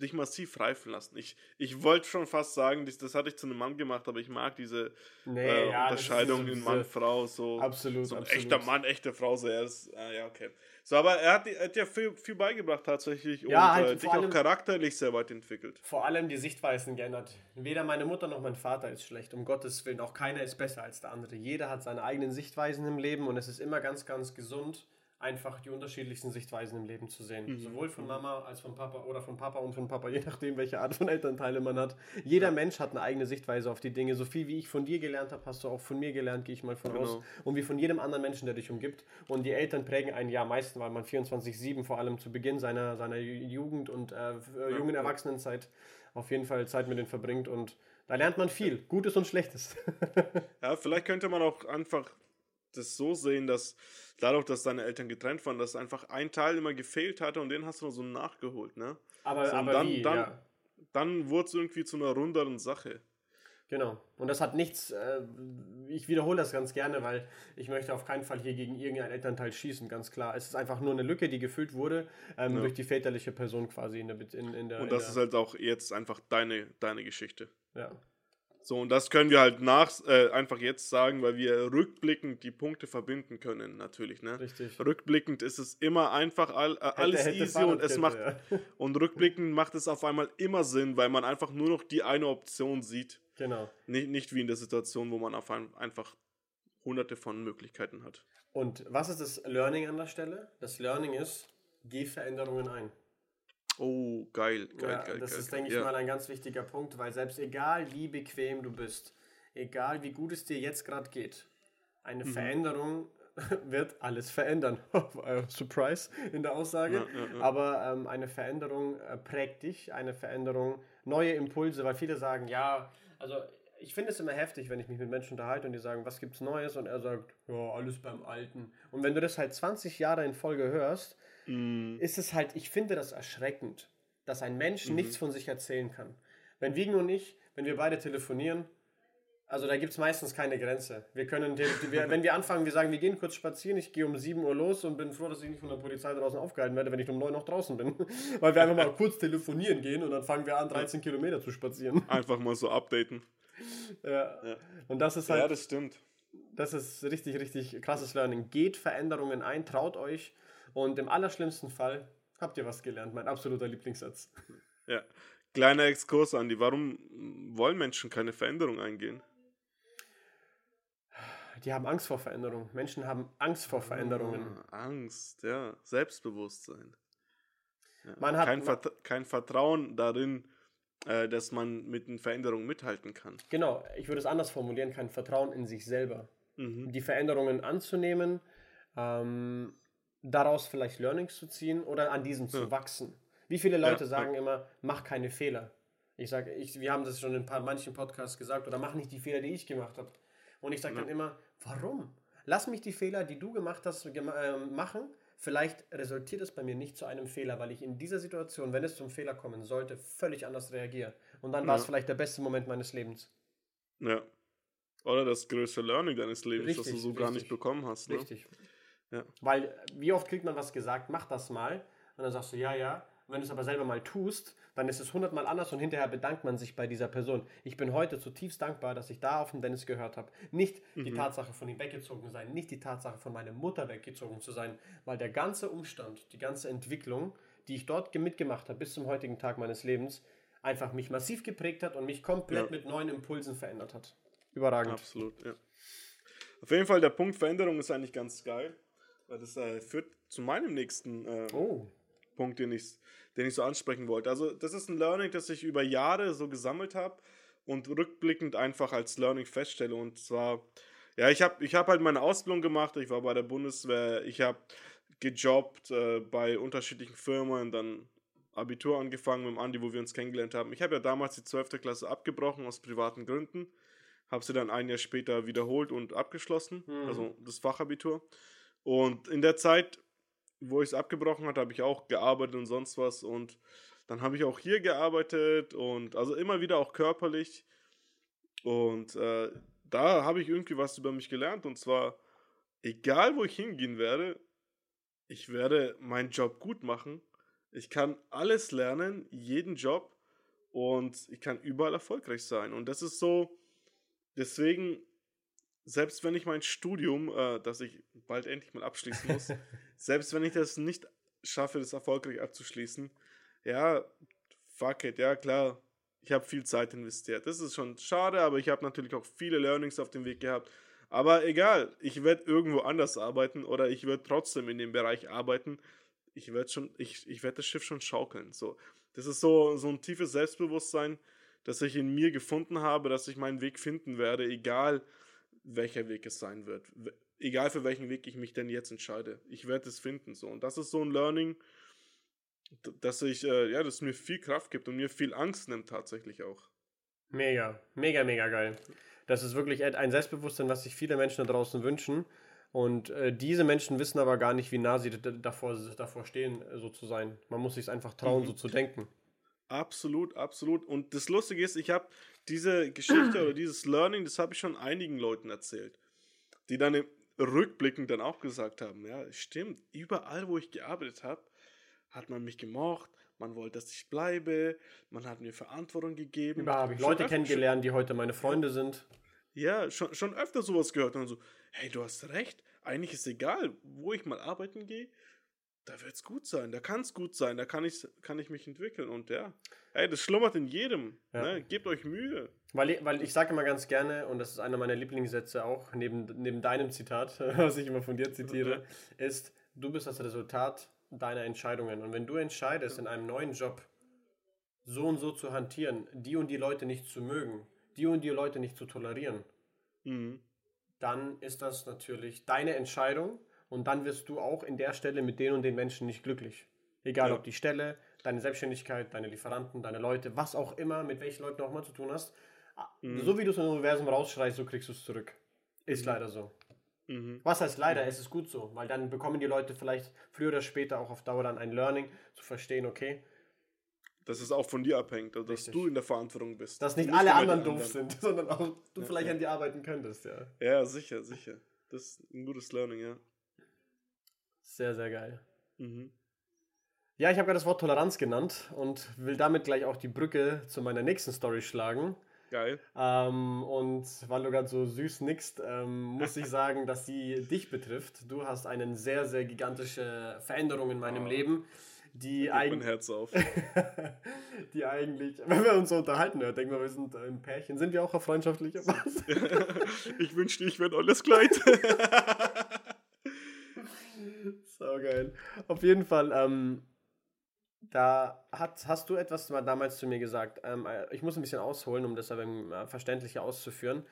dich massiv reifen lassen. Ich, ich wollte schon fast sagen, das, das hatte ich zu einem Mann gemacht, aber ich mag diese nee, äh, ja, Unterscheidung in Mann-Frau. So, absolut, so ein absolut. echter Mann, echte Frau. So, er ist, ah, ja, okay. So, aber er hat, er hat ja viel, viel beigebracht tatsächlich ja, und halt äh, dich allem, auch charakterlich sehr weit entwickelt. Vor allem die Sichtweisen geändert. Weder meine Mutter noch mein Vater ist schlecht, um Gottes Willen. Auch keiner ist besser als der andere. Jeder hat seine eigenen Sichtweisen im Leben und es ist immer ganz, ganz gesund einfach die unterschiedlichsten Sichtweisen im Leben zu sehen. Mhm. Sowohl von Mama als von Papa oder von Papa und von Papa, je nachdem, welche Art von Elternteile man hat. Jeder ja. Mensch hat eine eigene Sichtweise auf die Dinge. So viel wie ich von dir gelernt habe, hast du auch von mir gelernt, gehe ich mal von genau. aus. Und wie von jedem anderen Menschen, der dich umgibt. Und die Eltern prägen ein Jahr meistens, weil man 24-7 vor allem zu Beginn seiner, seiner Jugend und äh, äh jungen Erwachsenenzeit auf jeden Fall Zeit mit denen verbringt. Und da lernt man viel, Gutes und Schlechtes. <laughs> ja, vielleicht könnte man auch einfach das so sehen, dass dadurch, dass deine Eltern getrennt waren, dass einfach ein Teil immer gefehlt hatte und den hast du so nachgeholt, ne? Aber, so, aber dann, wie, dann, ja. dann wurde es irgendwie zu einer runderen Sache. Genau. Und das hat nichts, äh, ich wiederhole das ganz gerne, weil ich möchte auf keinen Fall hier gegen irgendein Elternteil schießen, ganz klar. Es ist einfach nur eine Lücke, die gefüllt wurde ähm, ja. durch die väterliche Person quasi in der in, in der Und das ist halt auch jetzt einfach deine, deine Geschichte. Ja. So, und das können wir halt nach, äh, einfach jetzt sagen, weil wir rückblickend die Punkte verbinden können, natürlich. Ne? Richtig. Rückblickend ist es immer einfach all, äh, alles hätte, hätte easy und es macht. Ja. <laughs> Und rückblickend macht es auf einmal immer Sinn, weil man einfach nur noch die eine Option sieht. Genau. Nicht, nicht wie in der Situation, wo man auf ein, einfach hunderte von Möglichkeiten hat. Und was ist das Learning an der Stelle? Das Learning ist, geh Veränderungen ein. Oh, geil, geil, ja, geil. Das geil, ist, denke ich ja. mal, ein ganz wichtiger Punkt, weil selbst egal wie bequem du bist, egal wie gut es dir jetzt gerade geht, eine mhm. Veränderung <laughs> wird alles verändern. <laughs> Surprise in der Aussage. Ja, Aber ähm, eine Veränderung äh, prägt dich, eine Veränderung, neue Impulse, weil viele sagen, ja, also ich finde es immer heftig, wenn ich mich mit Menschen unterhalte und die sagen, was gibt's Neues? Und er sagt, ja, alles beim Alten. Und wenn du das halt 20 Jahre in Folge hörst, mm. ist es halt, ich finde das erschreckend, dass ein Mensch mhm. nichts von sich erzählen kann. Wenn Wiegen und ich, wenn wir beide telefonieren, also da gibt es meistens keine Grenze. Wir können, wir, wenn wir anfangen, wir sagen, wir gehen kurz spazieren, ich gehe um 7 Uhr los und bin froh, dass ich nicht von der Polizei draußen aufgehalten werde, wenn ich um 9 noch draußen bin. <laughs> Weil wir einfach mal kurz telefonieren gehen und dann fangen wir an, 13 Kilometer zu spazieren. <laughs> Einfach mal so updaten. Ja. ja. Und das ist halt. Ja, das stimmt. Das ist richtig, richtig krasses Learning. Geht Veränderungen ein, traut euch und im allerschlimmsten Fall habt ihr was gelernt. Mein absoluter Lieblingssatz. Ja. Kleiner Exkurs, Andi. Warum wollen Menschen keine Veränderung eingehen? Die haben Angst vor Veränderungen. Menschen haben Angst vor Veränderungen. Ah, Angst, ja. Selbstbewusstsein. Ja. Man hat, kein, Vert kein Vertrauen darin, äh, dass man mit den Veränderungen mithalten kann. Genau, ich würde es anders formulieren, kein Vertrauen in sich selber. Mhm. Die Veränderungen anzunehmen, ähm, daraus vielleicht Learnings zu ziehen oder an diesen zu ja. wachsen. Wie viele Leute ja, sagen ja. immer, mach keine Fehler. Ich sage, ich, wir haben das schon in paar, manchen Podcasts gesagt, oder mach nicht die Fehler, die ich gemacht habe. Und ich sage dann immer, warum? Lass mich die Fehler, die du gemacht hast, äh, machen Vielleicht resultiert es bei mir nicht zu einem Fehler, weil ich in dieser Situation, wenn es zum Fehler kommen sollte, völlig anders reagiere. Und dann war es vielleicht der beste Moment meines Lebens. Ja. Oder das größte Learning deines Lebens, richtig, das du so richtig, gar nicht bekommen hast. Ne? Richtig. Ja. Weil, wie oft kriegt man was gesagt, mach das mal. Und dann sagst du, ja, ja. Und wenn du es aber selber mal tust, dann ist es hundertmal anders und hinterher bedankt man sich bei dieser Person. Ich bin heute zutiefst dankbar, dass ich da auf den Dennis gehört habe. Nicht mhm. die Tatsache von ihm weggezogen zu sein, nicht die Tatsache von meiner Mutter weggezogen zu sein, weil der ganze Umstand, die ganze Entwicklung, die ich dort mitgemacht habe bis zum heutigen Tag meines Lebens, einfach mich massiv geprägt hat und mich komplett ja. mit neuen Impulsen verändert hat. Überragend. Absolut, ja. Auf jeden Fall, der Punkt Veränderung ist eigentlich ganz geil, weil das äh, führt zu meinem nächsten äh, oh. Punkt, den ich den ich so ansprechen wollte. Also das ist ein Learning, das ich über Jahre so gesammelt habe und rückblickend einfach als Learning feststelle. Und zwar, ja, ich habe ich hab halt meine Ausbildung gemacht, ich war bei der Bundeswehr, ich habe gejobbt äh, bei unterschiedlichen Firmen, dann Abitur angefangen mit dem Andi, wo wir uns kennengelernt haben. Ich habe ja damals die 12. Klasse abgebrochen aus privaten Gründen, habe sie dann ein Jahr später wiederholt und abgeschlossen, mhm. also das Fachabitur. Und in der Zeit wo ich es abgebrochen hatte, habe ich auch gearbeitet und sonst was. Und dann habe ich auch hier gearbeitet und also immer wieder auch körperlich. Und äh, da habe ich irgendwie was über mich gelernt. Und zwar, egal wo ich hingehen werde, ich werde meinen Job gut machen. Ich kann alles lernen, jeden Job. Und ich kann überall erfolgreich sein. Und das ist so, deswegen selbst wenn ich mein Studium, äh, das ich bald endlich mal abschließen muss, <laughs> selbst wenn ich das nicht schaffe, das erfolgreich abzuschließen, ja, fuck it, ja klar, ich habe viel Zeit investiert. Das ist schon schade, aber ich habe natürlich auch viele Learnings auf dem Weg gehabt. Aber egal, ich werde irgendwo anders arbeiten oder ich werde trotzdem in dem Bereich arbeiten. Ich werde schon, ich, ich werde das Schiff schon schaukeln. So, das ist so, so ein tiefes Selbstbewusstsein, das ich in mir gefunden habe, dass ich meinen Weg finden werde, egal welcher Weg es sein wird. Egal für welchen Weg ich mich denn jetzt entscheide. Ich werde es finden. So. Und das ist so ein Learning, dass ich, äh, ja, das mir viel Kraft gibt und mir viel Angst nimmt tatsächlich auch. Mega, mega, mega geil. Das ist wirklich ein Selbstbewusstsein, was sich viele Menschen da draußen wünschen. Und äh, diese Menschen wissen aber gar nicht, wie nah sie davor, davor stehen, so zu sein. Man muss sich einfach trauen, mhm. so zu denken. Absolut, absolut. Und das Lustige ist, ich habe diese Geschichte oder <clears throat> dieses Learning, das habe ich schon einigen Leuten erzählt, die dann rückblickend dann auch gesagt haben, ja, stimmt, überall, wo ich gearbeitet habe, hat man mich gemocht, man wollte, dass ich bleibe, man hat mir Verantwortung gegeben. Überall habe ich Leute kennengelernt, die heute meine Freunde sind. Ja, schon, schon öfter sowas gehört und so, hey, du hast recht, eigentlich ist egal, wo ich mal arbeiten gehe, da wird es gut sein, da kann es gut sein, da kann ich, kann ich mich entwickeln und ja, hey, das schlummert in jedem, ja. ne? gebt euch Mühe. Weil, weil ich sage immer ganz gerne, und das ist einer meiner Lieblingssätze auch, neben, neben deinem Zitat, <laughs> was ich immer von dir zitiere, ist, du bist das Resultat deiner Entscheidungen. Und wenn du entscheidest, in einem neuen Job so und so zu hantieren, die und die Leute nicht zu mögen, die und die Leute nicht zu tolerieren, mhm. dann ist das natürlich deine Entscheidung und dann wirst du auch in der Stelle mit den und den Menschen nicht glücklich. Egal ja. ob die Stelle, deine Selbstständigkeit, deine Lieferanten, deine Leute, was auch immer, mit welchen Leuten auch immer zu tun hast. Mhm. So wie du es im Universum rausschreist, so kriegst du es zurück. Ist mhm. leider so. Mhm. Was heißt leider, mhm. es ist gut so, weil dann bekommen die Leute vielleicht früher oder später auch auf Dauer dann ein Learning, zu verstehen, okay. Dass es auch von dir abhängt, also dass du in der Verantwortung bist. Dass nicht, nicht alle anderen doof anderen. sind, <laughs> sondern auch du ja, vielleicht ja. an dir arbeiten könntest, ja. Ja, sicher, sicher. Das ist ein gutes Learning, ja. Sehr, sehr geil. Mhm. Ja, ich habe gerade das Wort Toleranz genannt und will damit gleich auch die Brücke zu meiner nächsten Story schlagen. Geil. Ähm, und weil du gerade so süß nickst, ähm, muss ich <laughs> sagen, dass sie dich betrifft. Du hast eine sehr, sehr gigantische Veränderung in meinem oh. Leben, die eigentlich. mein Herz auf. <laughs> die eigentlich, wenn wir uns so unterhalten, ja, denken wir, wir sind ein Pärchen. Sind wir auch auf freundschaftlicher Basis? <laughs> ich wünschte, ich wäre alles Kleid. So geil. Auf jeden Fall, ähm, da hat, hast du etwas damals zu mir gesagt. Ähm, äh, ich muss ein bisschen ausholen, um das aber äh, verständlicher auszuführen.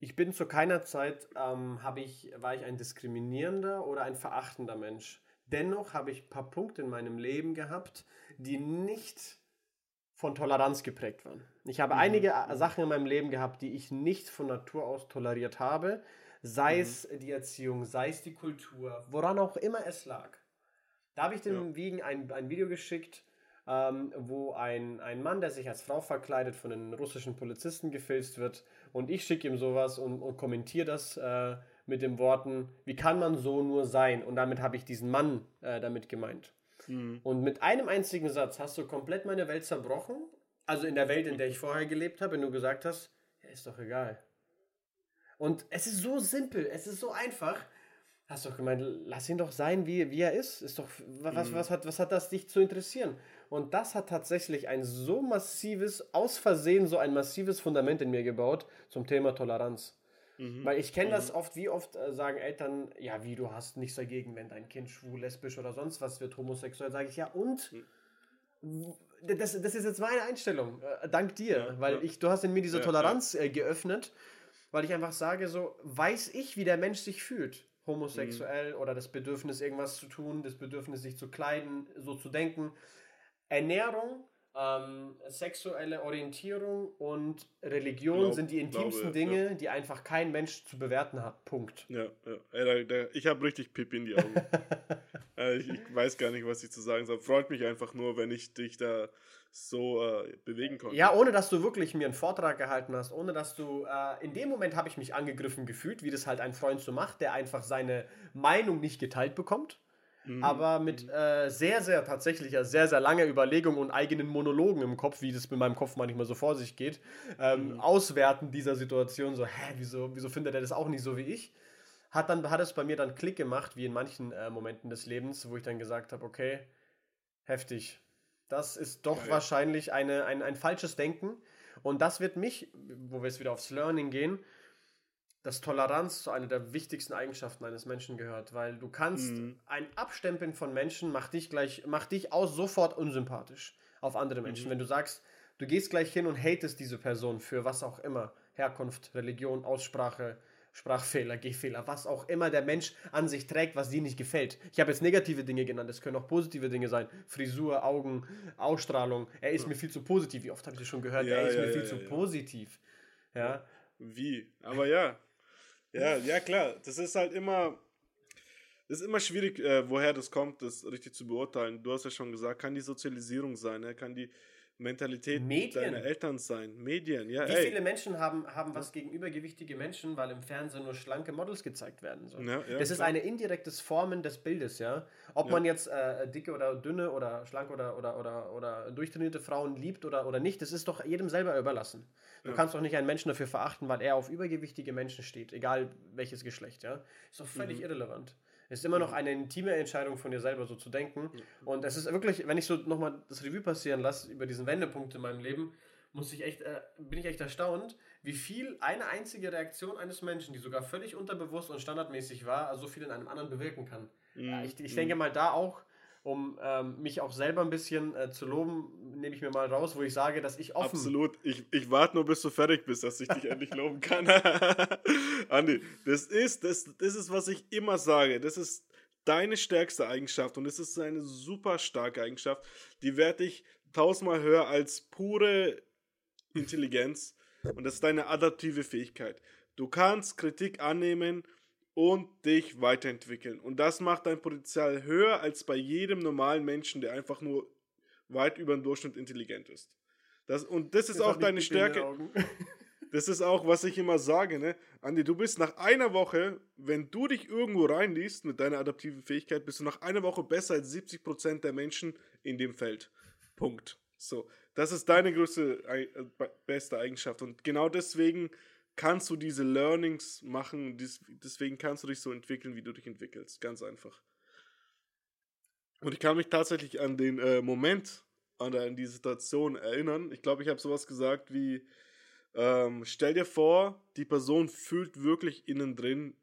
Ich bin zu keiner Zeit, ähm, ich, war ich ein diskriminierender oder ein verachtender Mensch. Dennoch habe ich ein paar Punkte in meinem Leben gehabt, die nicht von Toleranz geprägt waren. Ich habe mhm. einige äh, Sachen in meinem Leben gehabt, die ich nicht von Natur aus toleriert habe, sei mhm. es die Erziehung, sei es die Kultur, woran auch immer es lag. Da habe ich dem ja. Wiegen ein, ein Video geschickt, ähm, wo ein, ein Mann, der sich als Frau verkleidet, von den russischen Polizisten gefilzt wird. Und ich schicke ihm sowas und, und kommentiere das äh, mit den Worten, wie kann man so nur sein? Und damit habe ich diesen Mann äh, damit gemeint. Mhm. Und mit einem einzigen Satz hast du komplett meine Welt zerbrochen. Also in der Welt, in der ich vorher gelebt habe, wenn du gesagt hast, ja, ist doch egal. Und es ist so simpel, es ist so einfach. Hast doch gemeint, lass ihn doch sein, wie, wie er ist. Ist doch, was, mhm. was, hat, was hat das dich zu interessieren? Und das hat tatsächlich ein so massives, aus Versehen so ein massives Fundament in mir gebaut zum Thema Toleranz. Mhm. Weil ich kenne mhm. das oft, wie oft äh, sagen Eltern, ja, wie du hast nichts dagegen, wenn dein Kind schwul, lesbisch oder sonst was wird, homosexuell, sage ich, ja, und? Mhm. Das, das ist jetzt meine Einstellung, äh, dank dir, ja, weil ja. Ich, du hast in mir diese Toleranz äh, geöffnet, weil ich einfach sage, so, weiß ich, wie der Mensch sich fühlt homosexuell mhm. oder das Bedürfnis, irgendwas zu tun, das Bedürfnis, sich zu kleiden, so zu denken. Ernährung, ähm, sexuelle Orientierung und Religion Glaub, sind die intimsten glaube, Dinge, ja. die einfach kein Mensch zu bewerten hat. Punkt. Ja, ja. Ey, da, da, ich habe richtig Pipi in die Augen. <laughs> äh, ich, ich, weiß gar nicht, was ich zu sagen soll. Freut mich einfach nur, wenn ich dich da so äh, bewegen konnte. Ja, ohne dass du wirklich mir einen Vortrag gehalten hast, ohne dass du, äh, in dem Moment habe ich mich angegriffen gefühlt, wie das halt ein Freund so macht, der einfach seine Meinung nicht geteilt bekommt. Mhm. Aber mit äh, sehr, sehr tatsächlicher, sehr, sehr langer Überlegung und eigenen Monologen im Kopf, wie das mit meinem Kopf manchmal so vor sich geht, ähm, mhm. auswerten dieser Situation, so, hä, wieso, wieso findet er das auch nicht so wie ich? Hat, dann, hat es bei mir dann Klick gemacht, wie in manchen äh, Momenten des Lebens, wo ich dann gesagt habe, okay, heftig, das ist doch ja, wahrscheinlich eine, ein, ein falsches Denken. Und das wird mich, wo wir jetzt wieder aufs Learning gehen, dass Toleranz zu einer der wichtigsten Eigenschaften eines Menschen gehört, weil du kannst mhm. ein Abstempeln von Menschen macht dich gleich, macht dich aus sofort unsympathisch auf andere Menschen. Mhm. Wenn du sagst, du gehst gleich hin und hatest diese Person für was auch immer, Herkunft, Religion, Aussprache, Sprachfehler, Gehfehler, was auch immer der Mensch an sich trägt, was dir nicht gefällt. Ich habe jetzt negative Dinge genannt, es können auch positive Dinge sein. Frisur, Augen, Ausstrahlung. Er ist ja. mir viel zu positiv. Wie oft habe ich das schon gehört? Ja, er ist ja, mir viel zu positiv. Ja. Wie? Aber ja. Ja, ja, klar. Das ist halt immer. Ist immer schwierig, äh, woher das kommt, das richtig zu beurteilen. Du hast ja schon gesagt, kann die Sozialisierung sein, ne? kann die Mentalität Medien. deiner Eltern sein. Medien, ja. Wie ey. viele Menschen haben, haben was gegen übergewichtige Menschen, weil im Fernsehen nur schlanke Models gezeigt werden sollen? Ja, ja, das ist klar. eine indirektes Formen des Bildes, ja. Ob ja. man jetzt äh, dicke oder dünne oder schlank oder, oder, oder, oder durchtrainierte Frauen liebt oder, oder nicht, das ist doch jedem selber überlassen. Du kannst doch nicht einen Menschen dafür verachten, weil er auf übergewichtige Menschen steht, egal welches Geschlecht, ja. Ist doch völlig mhm. irrelevant. Es ist immer noch eine intime Entscheidung von dir selber, so zu denken. Und es ist wirklich, wenn ich so nochmal das Revue passieren lasse über diesen Wendepunkt in meinem Leben, muss ich echt, äh, bin ich echt erstaunt, wie viel eine einzige Reaktion eines Menschen, die sogar völlig unterbewusst und standardmäßig war, so viel in einem anderen bewirken kann. Mhm. Ich, ich denke mal da auch, um ähm, mich auch selber ein bisschen äh, zu loben, nehme ich mir mal raus, wo ich sage, dass ich offen. Absolut. Ich, ich warte nur, bis du fertig bist, dass ich dich endlich loben kann. <laughs> Andi, das ist, das, das ist, was ich immer sage. Das ist deine stärkste Eigenschaft und es ist eine super starke Eigenschaft. Die werde ich tausendmal höher als pure Intelligenz und das ist deine adaptive Fähigkeit. Du kannst Kritik annehmen und dich weiterentwickeln. Und das macht dein Potenzial höher als bei jedem normalen Menschen, der einfach nur weit über den Durchschnitt intelligent ist. Das, und das ist das auch deine Stärke. <laughs> Das ist auch, was ich immer sage, ne? Andi, du bist nach einer Woche, wenn du dich irgendwo reinliest mit deiner adaptiven Fähigkeit, bist du nach einer Woche besser als 70% der Menschen in dem Feld. Punkt. So. Das ist deine größte, äh, beste Eigenschaft. Und genau deswegen kannst du diese Learnings machen, deswegen kannst du dich so entwickeln, wie du dich entwickelst. Ganz einfach. Und ich kann mich tatsächlich an den äh, Moment, an, an die Situation erinnern. Ich glaube, ich habe sowas gesagt wie, ähm, stell dir vor, die Person fühlt wirklich innen drin,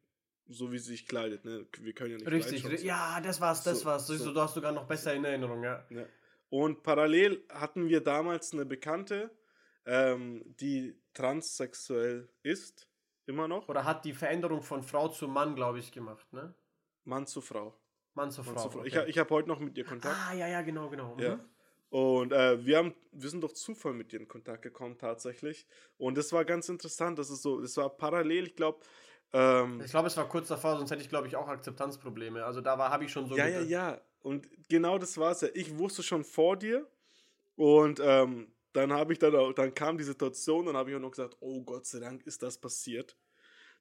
so wie sie sich kleidet. Ne? Wir können ja nicht Richtig, ja, das war's, das so, war's. So, so. Du hast sogar noch besser in Erinnerung, ja. ja. Und parallel hatten wir damals eine Bekannte, ähm, die transsexuell ist, immer noch. Oder hat die Veränderung von Frau zu Mann, glaube ich, gemacht, ne? Mann zu Frau. Mann zu Frau. Mann zu Frau. Okay. Ich, ich habe heute noch mit ihr Kontakt. Ah, ja, ja, genau, genau. Ja. Mhm. Und äh, wir, haben, wir sind durch Zufall mit ihr in Kontakt gekommen, tatsächlich. Und das war ganz interessant. Das ist so, das war parallel, ich glaube. Ähm, ich glaube, es war kurz davor, sonst hätte ich, glaube ich, auch Akzeptanzprobleme. Also da habe ich schon so. Ja, ja, ja. Und genau das war es ja. Ich wusste schon vor dir. Und ähm, dann habe ich dann auch, dann kam die Situation, dann habe ich auch noch gesagt, oh Gott sei Dank ist das passiert,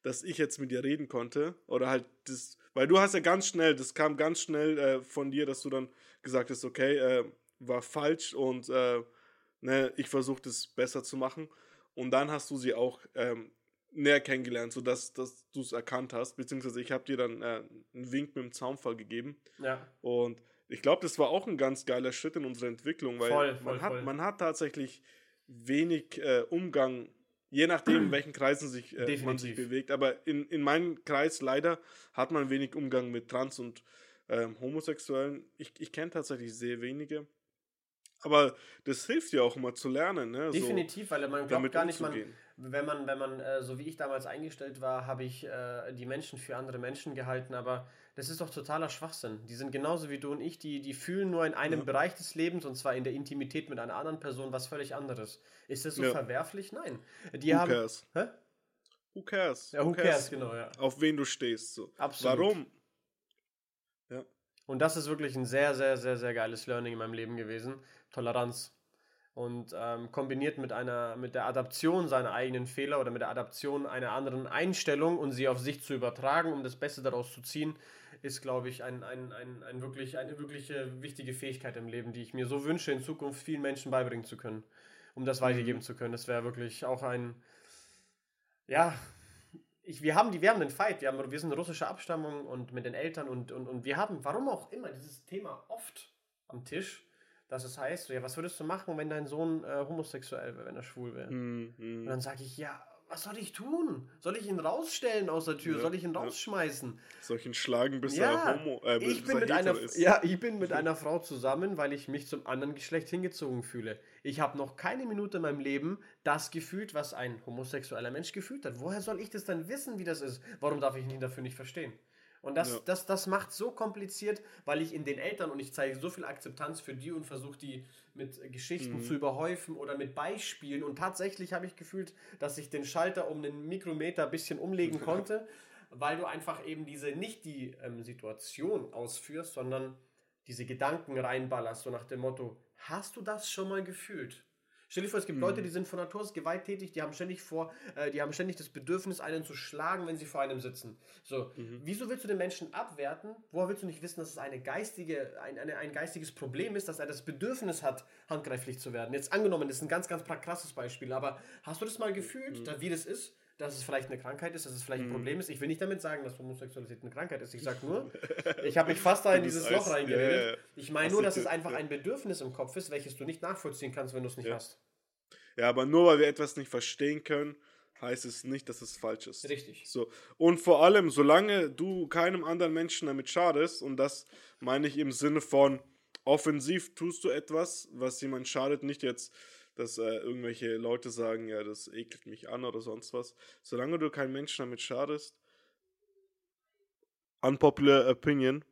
dass ich jetzt mit dir reden konnte. Oder halt das, weil du hast ja ganz schnell, das kam ganz schnell äh, von dir, dass du dann gesagt hast, okay, äh, war falsch und äh, ne, ich versuche das besser zu machen. Und dann hast du sie auch ähm, näher kennengelernt, sodass dass du es erkannt hast, beziehungsweise ich habe dir dann äh, einen Wink mit dem Zaunfall gegeben. Ja. Und ich glaube, das war auch ein ganz geiler Schritt in unserer Entwicklung, weil voll, voll, man, hat, voll. man hat tatsächlich wenig äh, Umgang, je nachdem, in welchen Kreisen sich, äh, man sich bewegt. Aber in, in meinem Kreis leider hat man wenig Umgang mit Trans- und ähm, Homosexuellen. Ich, ich kenne tatsächlich sehr wenige. Aber das hilft ja auch immer zu lernen. Ne? Definitiv, so, weil man glaubt gar nicht, man, wenn man, wenn man äh, so wie ich damals eingestellt war, habe ich äh, die Menschen für andere Menschen gehalten, aber das ist doch totaler Schwachsinn. Die sind genauso wie du und ich, die, die fühlen nur in einem ja. Bereich des Lebens und zwar in der Intimität mit einer anderen Person was völlig anderes. Ist das so ja. verwerflich? Nein. Die who haben, cares? Hä? Who cares? Ja, who, who cares? cares, genau, ja. Auf wen du stehst. So. Absolut. Warum? Ja. Und das ist wirklich ein sehr, sehr, sehr, sehr geiles Learning in meinem Leben gewesen. Toleranz. Und ähm, kombiniert mit einer, mit der Adaption seiner eigenen Fehler oder mit der Adaption einer anderen Einstellung und sie auf sich zu übertragen, um das Beste daraus zu ziehen, ist, glaube ich, ein, ein, ein, ein wirklich, eine wirkliche wichtige Fähigkeit im Leben, die ich mir so wünsche, in Zukunft vielen Menschen beibringen zu können, um das weitergeben mhm. zu können. Das wäre wirklich auch ein, ja, ich, wir, haben die, wir haben den Fight, wir, haben, wir sind russische Abstammung und mit den Eltern und, und, und wir haben, warum auch immer, dieses Thema oft am Tisch, dass es heißt, ja, was würdest du machen, wenn dein Sohn äh, homosexuell wäre, wenn er schwul wäre? Mhm. Und dann sage ich, ja, was soll ich tun? Soll ich ihn rausstellen aus der Tür? Ja, soll ich ihn rausschmeißen? Soll ich ihn schlagen, bis ja, er homo äh, ich bin mit einer, ist? Ja, ich bin mit einer Frau zusammen, weil ich mich zum anderen Geschlecht hingezogen fühle. Ich habe noch keine Minute in meinem Leben das gefühlt, was ein homosexueller Mensch gefühlt hat. Woher soll ich das dann wissen, wie das ist? Warum darf ich ihn dafür nicht verstehen? Und das, ja. das, das macht so kompliziert, weil ich in den Eltern und ich zeige so viel Akzeptanz für die und versuche die mit Geschichten mhm. zu überhäufen oder mit Beispielen. Und tatsächlich habe ich gefühlt, dass ich den Schalter um einen Mikrometer ein bisschen umlegen <laughs> konnte, weil du einfach eben diese nicht die ähm, Situation ausführst, sondern diese Gedanken reinballerst, so nach dem Motto, hast du das schon mal gefühlt? Stell dir vor, es gibt mhm. Leute, die sind von Natur aus gewalttätig, die haben ständig vor, äh, die haben ständig das Bedürfnis, einen zu schlagen, wenn sie vor einem sitzen. So, mhm. wieso willst du den Menschen abwerten? Woher willst du nicht wissen, dass es eine geistige, ein, eine, ein geistiges Problem ist, dass er das Bedürfnis hat, handgreiflich zu werden? Jetzt angenommen, das ist ein ganz, ganz krasses Beispiel, aber hast du das mal gefühlt, mhm. da, wie das ist? Dass es vielleicht eine Krankheit ist, dass es vielleicht ein mhm. Problem ist. Ich will nicht damit sagen, dass Homosexualität eine Krankheit ist. Ich sage nur, <laughs> ich habe mich fast da in dieses Loch reingeredet. Ich meine nur, dass es einfach ein Bedürfnis im Kopf ist, welches du nicht nachvollziehen kannst, wenn du es nicht ja. hast. Ja, aber nur weil wir etwas nicht verstehen können, heißt es nicht, dass es falsch ist. Richtig. So. Und vor allem, solange du keinem anderen Menschen damit schadest, und das meine ich im Sinne von offensiv tust du etwas, was jemand schadet, nicht jetzt dass äh, irgendwelche Leute sagen, ja, das ekelt mich an oder sonst was. Solange du keinen Menschen damit schadest, unpopular opinion,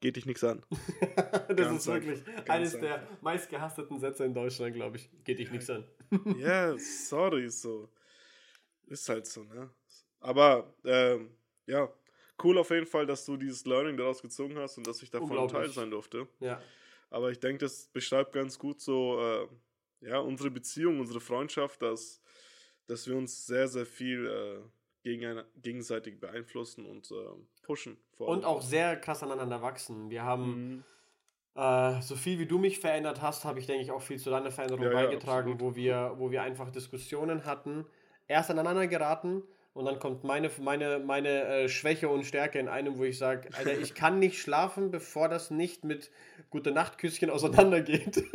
geht dich nichts an. <laughs> das ganz ist wirklich eines einfach. der meistgehassten Sätze in Deutschland, glaube ich. Geht dich nichts an. <laughs> ja, sorry, so. Ist halt so, ne? Aber, ähm, ja, cool auf jeden Fall, dass du dieses Learning daraus gezogen hast und dass ich davon Teil sein durfte. Ja. Aber ich denke, das beschreibt ganz gut so, äh, ja, unsere Beziehung, unsere Freundschaft, dass, dass wir uns sehr, sehr viel äh, gegen, gegenseitig beeinflussen und äh, pushen. und auch sehr krass aneinander wachsen. Wir haben, mhm. äh, so viel wie du mich verändert hast, habe ich, denke ich, auch viel zu deiner Veränderung ja, beigetragen, ja, wo, wir, wo wir einfach Diskussionen hatten, erst aneinander geraten und dann kommt meine, meine, meine äh, Schwäche und Stärke in einem, wo ich sage, Alter, ich kann nicht schlafen, bevor das nicht mit gute Nachtküsschen auseinandergeht. <laughs>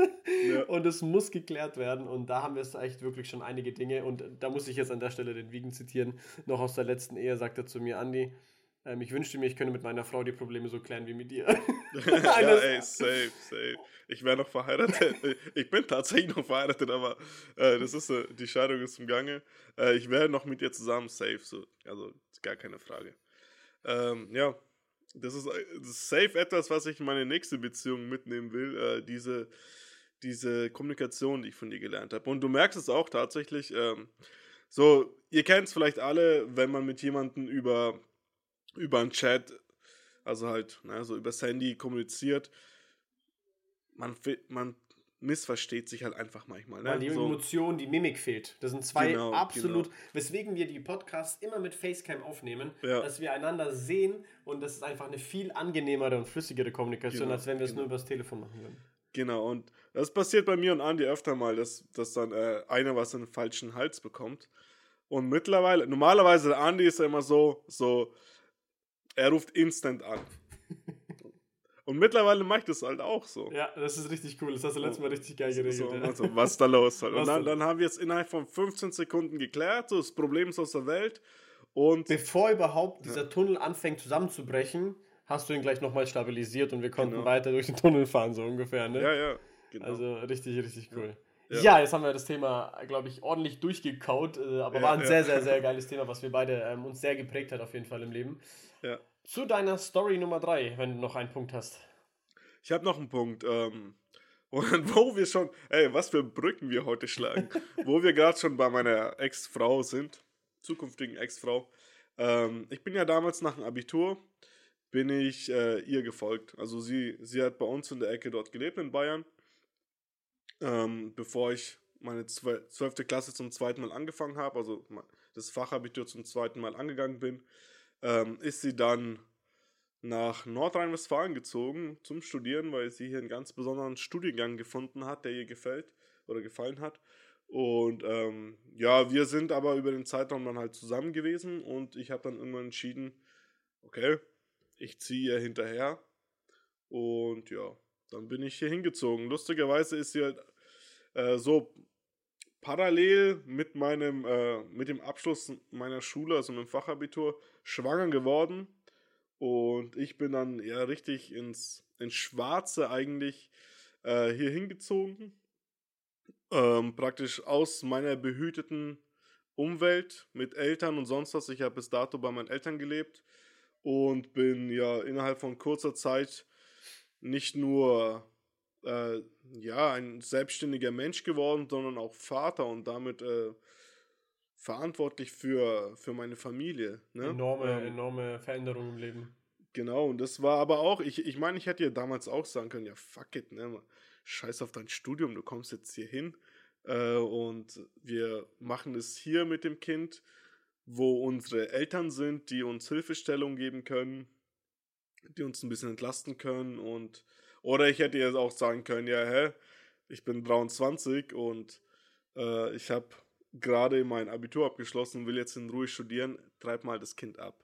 Ja. Und es muss geklärt werden. Und da haben wir es echt wirklich schon einige Dinge. Und da muss ich jetzt an der Stelle den Wiegen zitieren. Noch aus der letzten Ehe sagt er zu mir, Andi, ähm, ich wünschte mir, ich könnte mit meiner Frau die Probleme so klären wie mit dir. <laughs> ja, <laughs> ey, safe, safe. Ich wäre noch verheiratet. <laughs> ich bin tatsächlich noch verheiratet, aber äh, das ist, äh, die Scheidung ist im Gange. Äh, ich wäre noch mit dir zusammen safe, so. Also, gar keine Frage. Ähm, ja, das ist, äh, das ist, safe etwas, was ich in meine nächste Beziehung mitnehmen will. Äh, diese, diese Kommunikation, die ich von dir gelernt habe. Und du merkst es auch tatsächlich. Ähm, so, ihr kennt es vielleicht alle, wenn man mit jemandem über über einen Chat, also halt, ne, so übers Handy kommuniziert, man, man missversteht sich halt einfach manchmal. Ne? Weil die so. Emotion, die Mimik fehlt. Das sind zwei genau, absolut, genau. weswegen wir die Podcasts immer mit Facecam aufnehmen, ja. dass wir einander sehen und das ist einfach eine viel angenehmere und flüssigere Kommunikation, genau, als wenn wir es genau. nur übers Telefon machen würden. Genau, und das passiert bei mir und Andi öfter mal, dass, dass dann äh, einer was in den falschen Hals bekommt. Und mittlerweile, normalerweise, der Andi ist ja immer so, so, er ruft instant an. Und mittlerweile mache ich das halt auch so. Ja, das ist richtig cool. Das hast du letztes Mal richtig geil geregelt. So, also, was ist da los? Halt. Und dann, dann, haben wir es innerhalb von 15 Sekunden geklärt. So, das Problem ist aus der Welt. Und Bevor überhaupt dieser Tunnel anfängt zusammenzubrechen, hast du ihn gleich nochmal stabilisiert und wir konnten genau. weiter durch den Tunnel fahren, so ungefähr. Ne? Ja, ja. Genau. Also richtig, richtig cool. Ja. Ja. jetzt haben wir das Thema, glaube ich, ordentlich durchgekaut, äh, aber ja, war ein ja. sehr, sehr, <laughs> sehr geiles Thema, was wir beide ähm, uns sehr geprägt hat, auf jeden Fall im Leben. Ja. Zu deiner Story Nummer 3, wenn du noch einen Punkt hast. Ich habe noch einen Punkt. Ähm, und <laughs> wo wir schon, ey, was für Brücken wir heute schlagen. <laughs> wo wir gerade schon bei meiner Ex-Frau sind, zukünftigen Ex-Frau. Ähm, ich bin ja damals nach dem Abitur, bin ich äh, ihr gefolgt. Also sie, sie hat bei uns in der Ecke dort gelebt in Bayern. Ähm, bevor ich meine zwölfte Klasse zum zweiten Mal angefangen habe, also das Fachabitur zum zweiten Mal angegangen bin, ähm, ist sie dann nach Nordrhein-Westfalen gezogen zum Studieren, weil sie hier einen ganz besonderen Studiengang gefunden hat, der ihr gefällt oder gefallen hat. Und ähm, ja, wir sind aber über den Zeitraum dann halt zusammen gewesen und ich habe dann irgendwann entschieden, okay, ich ziehe ihr hinterher. Und ja, dann bin ich hier hingezogen. Lustigerweise ist sie halt äh, so parallel mit meinem, äh, mit dem Abschluss meiner Schule, also mit dem Fachabitur, schwanger geworden. Und ich bin dann ja richtig ins, ins Schwarze eigentlich äh, hier hingezogen. Ähm, praktisch aus meiner behüteten Umwelt mit Eltern und sonst was. Ich habe bis dato bei meinen Eltern gelebt und bin ja innerhalb von kurzer Zeit nicht nur äh, ja, ein selbstständiger Mensch geworden, sondern auch Vater und damit äh, verantwortlich für, für meine Familie. Ne? Enorme, ähm, enorme Veränderung im Leben. Genau, und das war aber auch, ich, ich meine, ich hätte ja damals auch sagen können, ja, fuck it, ne, scheiß auf dein Studium, du kommst jetzt hier hin äh, und wir machen es hier mit dem Kind, wo unsere Eltern sind, die uns Hilfestellung geben können, die uns ein bisschen entlasten können und oder ich hätte jetzt auch sagen können, ja, hä, ich bin 23 und äh, ich habe gerade mein Abitur abgeschlossen und will jetzt in Ruhe studieren, treib mal das Kind ab.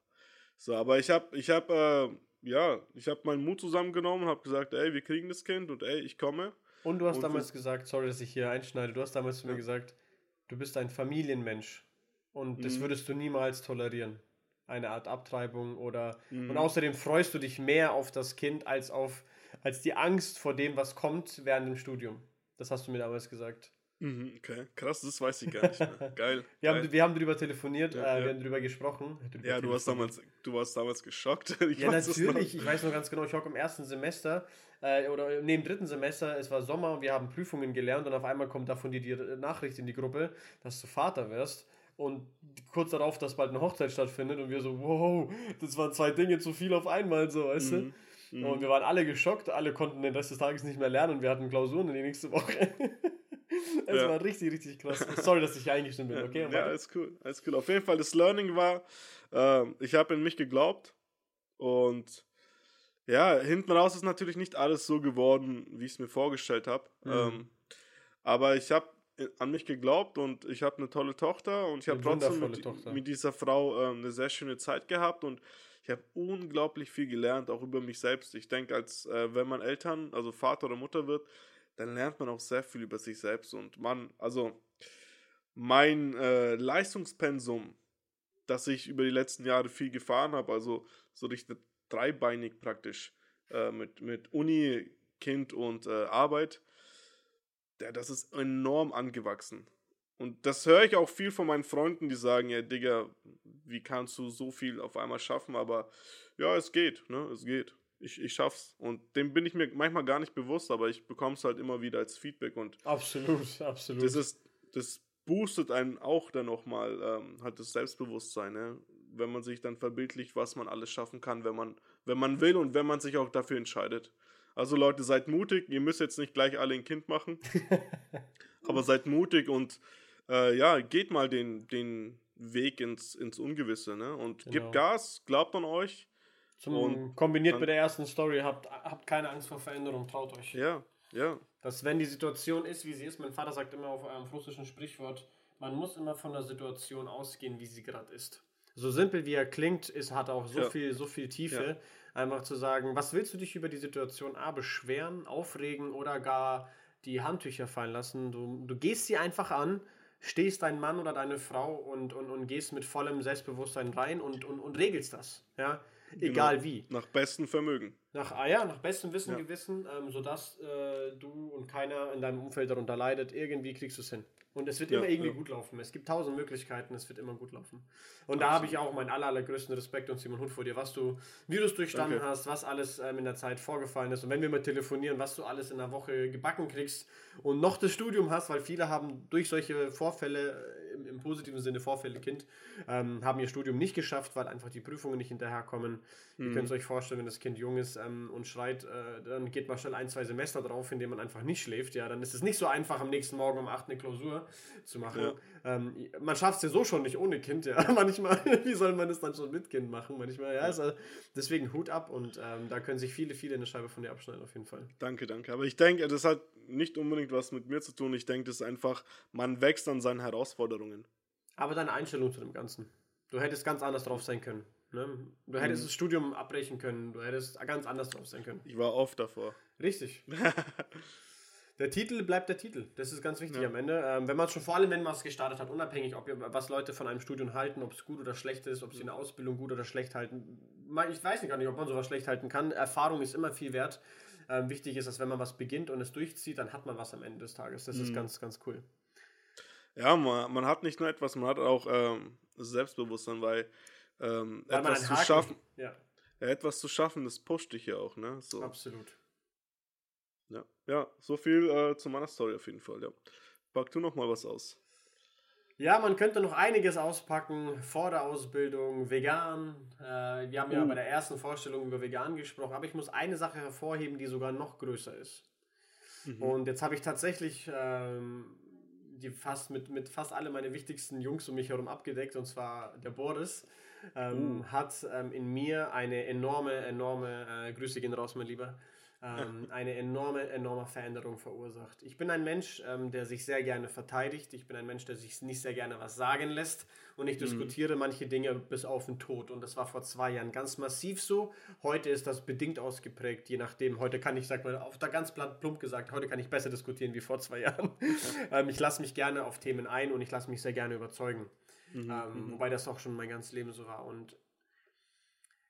So, aber ich habe, ich habe, äh, ja, ich habe meinen Mut zusammengenommen und habe gesagt, ey, wir kriegen das Kind und ey, ich komme. Und du hast und damals gesagt, sorry, dass ich hier einschneide, du hast damals zu mir gesagt, du bist ein Familienmensch und das mhm. würdest du niemals tolerieren. Eine Art Abtreibung oder mhm. und außerdem freust du dich mehr auf das Kind als auf als die Angst vor dem, was kommt während dem Studium. Das hast du mir damals gesagt. Mhm, okay, krass, das weiß ich gar nicht mehr. <laughs> Geil. wir, geil. Haben, wir haben darüber telefoniert, ja, äh, wir haben darüber gesprochen. Drüber ja, du warst, damals, du warst damals geschockt. <laughs> Ich ja, natürlich. Ich weiß noch ganz genau, ich hocke im ersten Semester äh, oder neben dritten Semester, es war Sommer und wir haben Prüfungen gelernt und auf einmal kommt davon die, die Nachricht in die Gruppe, dass du Vater wirst. Und kurz darauf, dass bald eine Hochzeit stattfindet und wir so, wow, das waren zwei Dinge zu viel auf einmal, so, weißt mhm. du? Mhm. Und wir waren alle geschockt, alle konnten den Rest des Tages nicht mehr lernen und wir hatten Klausuren in die nächste Woche. <laughs> es ja. war richtig, richtig krass. Sorry, dass ich eingestimmt bin, okay? Ja, alles cool, alles cool. Auf jeden Fall, das Learning war, äh, ich habe in mich geglaubt und ja, hinten raus ist natürlich nicht alles so geworden, wie ich es mir vorgestellt habe. Mhm. Ähm, aber ich habe an mich geglaubt und ich habe eine tolle Tochter und ich habe trotzdem mit, mit, dieser Frau ähm, eine sehr schöne Zeit gehabt und ich habe unglaublich viel gelernt, auch über mich selbst. Ich denke, als äh, wenn man Eltern, also Vater oder Mutter wird, dann lernt man auch sehr viel über sich selbst. Und man, also mein äh, Leistungspensum, das ich über die letzten Jahre viel gefahren habe, also so richtig dreibeinig praktisch, äh, mit, mit Uni, Kind und äh, Arbeit, der, das ist enorm angewachsen. Und das höre ich auch viel von meinen Freunden, die sagen, ja, Digga, wie kannst du so viel auf einmal schaffen? Aber ja, es geht, ne? Es geht. Ich, ich schaff's. Und dem bin ich mir manchmal gar nicht bewusst, aber ich bekomme es halt immer wieder als Feedback. Und absolut, absolut. Das ist, das boostet einen auch dann nochmal, ähm, halt das Selbstbewusstsein, ne? Wenn man sich dann verbildlicht, was man alles schaffen kann, wenn man, wenn man will und wenn man sich auch dafür entscheidet. Also Leute, seid mutig. Ihr müsst jetzt nicht gleich alle ein Kind machen. <laughs> aber seid mutig und äh, ja, geht mal den, den Weg ins, ins Ungewisse, ne? Und genau. gebt Gas, glaubt an euch. Zum, und kombiniert dann, mit der ersten Story, habt, habt keine Angst vor Veränderung, traut euch. Ja, ja. Dass wenn die Situation ist, wie sie ist, mein Vater sagt immer auf einem russischen Sprichwort, man muss immer von der Situation ausgehen, wie sie gerade ist. So simpel wie er klingt, ist, hat auch so ja. viel, so viel Tiefe. Ja. Einfach zu sagen, was willst du dich über die Situation A beschweren, aufregen oder gar die Handtücher fallen lassen? Du, du gehst sie einfach an stehst dein Mann oder deine Frau und, und, und gehst mit vollem Selbstbewusstsein rein und, und, und regelst das. Ja? Egal genau. wie. Nach bestem Vermögen. Nach, ah ja, nach bestem Wissen, ja. Gewissen, ähm, sodass äh, du und keiner in deinem Umfeld darunter leidet. Irgendwie kriegst du es hin. Und es wird ja, immer irgendwie ja. gut laufen. Es gibt tausend Möglichkeiten, es wird immer gut laufen. Und da habe ich auch meinen aller, allergrößten Respekt und Simon Hund vor dir, was du, wie du es durchstanden Danke. hast, was alles ähm, in der Zeit vorgefallen ist. Und wenn wir mal telefonieren, was du alles in der Woche gebacken kriegst und noch das Studium hast, weil viele haben durch solche Vorfälle, äh, im, im, positiven Sinne Vorfälle Kind, ähm, haben ihr Studium nicht geschafft, weil einfach die Prüfungen nicht hinterherkommen. Mhm. Ihr könnt es euch vorstellen, wenn das Kind jung ist ähm, und schreit, äh, dann geht man schnell ein, zwei Semester drauf, indem man einfach nicht schläft. Ja, dann ist es nicht so einfach, am nächsten Morgen um 8 eine Klausur zu machen. Ja. Ähm, man schafft es ja so schon nicht ohne Kind, ja. <laughs> Manchmal, wie soll man es dann schon mit Kind machen? Manchmal, ja. ja. Also deswegen Hut ab und ähm, da können sich viele, viele eine Scheibe von dir abschneiden, auf jeden Fall. Danke, danke. Aber ich denke, das hat nicht unbedingt was mit mir zu tun. Ich denke, das ist einfach, man wächst an seinen Herausforderungen. Aber deine Einstellung zu dem Ganzen. Du hättest ganz anders drauf sein können. Ne? Du hättest mhm. das Studium abbrechen können. Du hättest ganz anders drauf sein können. Ich war oft davor. Richtig. <laughs> Der Titel bleibt der Titel. Das ist ganz wichtig ja. am Ende. Ähm, wenn man schon vor allem, wenn man es gestartet hat, unabhängig, ob was Leute von einem Studium halten, ob es gut oder schlecht ist, ob sie eine Ausbildung gut oder schlecht halten. Ich weiß gar nicht, ob man sowas schlecht halten kann. Erfahrung ist immer viel wert. Ähm, wichtig ist, dass wenn man was beginnt und es durchzieht, dann hat man was am Ende des Tages. Das mhm. ist ganz, ganz cool. Ja, man, man, hat nicht nur etwas, man hat auch ähm, Selbstbewusstsein, weil, ähm, weil etwas zu schaffen. Ja. ja. etwas zu schaffen, das pusht dich ja auch, ne? So. Absolut. Ja, ja so viel äh, zu meiner Story auf jeden Fall, ja. Pack du noch mal was aus. Ja, man könnte noch einiges auspacken vor der Ausbildung, vegan. Äh, wir haben ja oh. bei der ersten Vorstellung über vegan gesprochen, aber ich muss eine Sache hervorheben, die sogar noch größer ist. Mhm. Und jetzt habe ich tatsächlich ähm, die fast mit, mit fast alle meine wichtigsten Jungs um mich herum abgedeckt, und zwar der Boris. Ähm, uh. hat ähm, in mir eine enorme, enorme, äh, Grüße gehen raus, mein Lieber, ähm, eine enorme, enorme Veränderung verursacht. Ich bin ein Mensch, ähm, der sich sehr gerne verteidigt. Ich bin ein Mensch, der sich nicht sehr gerne was sagen lässt. Und ich mhm. diskutiere manche Dinge bis auf den Tod. Und das war vor zwei Jahren ganz massiv so. Heute ist das bedingt ausgeprägt, je nachdem. Heute kann ich, sag mal, auf der ganz plump gesagt, heute kann ich besser diskutieren wie vor zwei <laughs> Jahren. ähm, ich lasse mich gerne auf Themen ein und ich lasse mich sehr gerne überzeugen. Mhm. Ähm, mhm. wobei das auch schon mein ganzes Leben so war. Und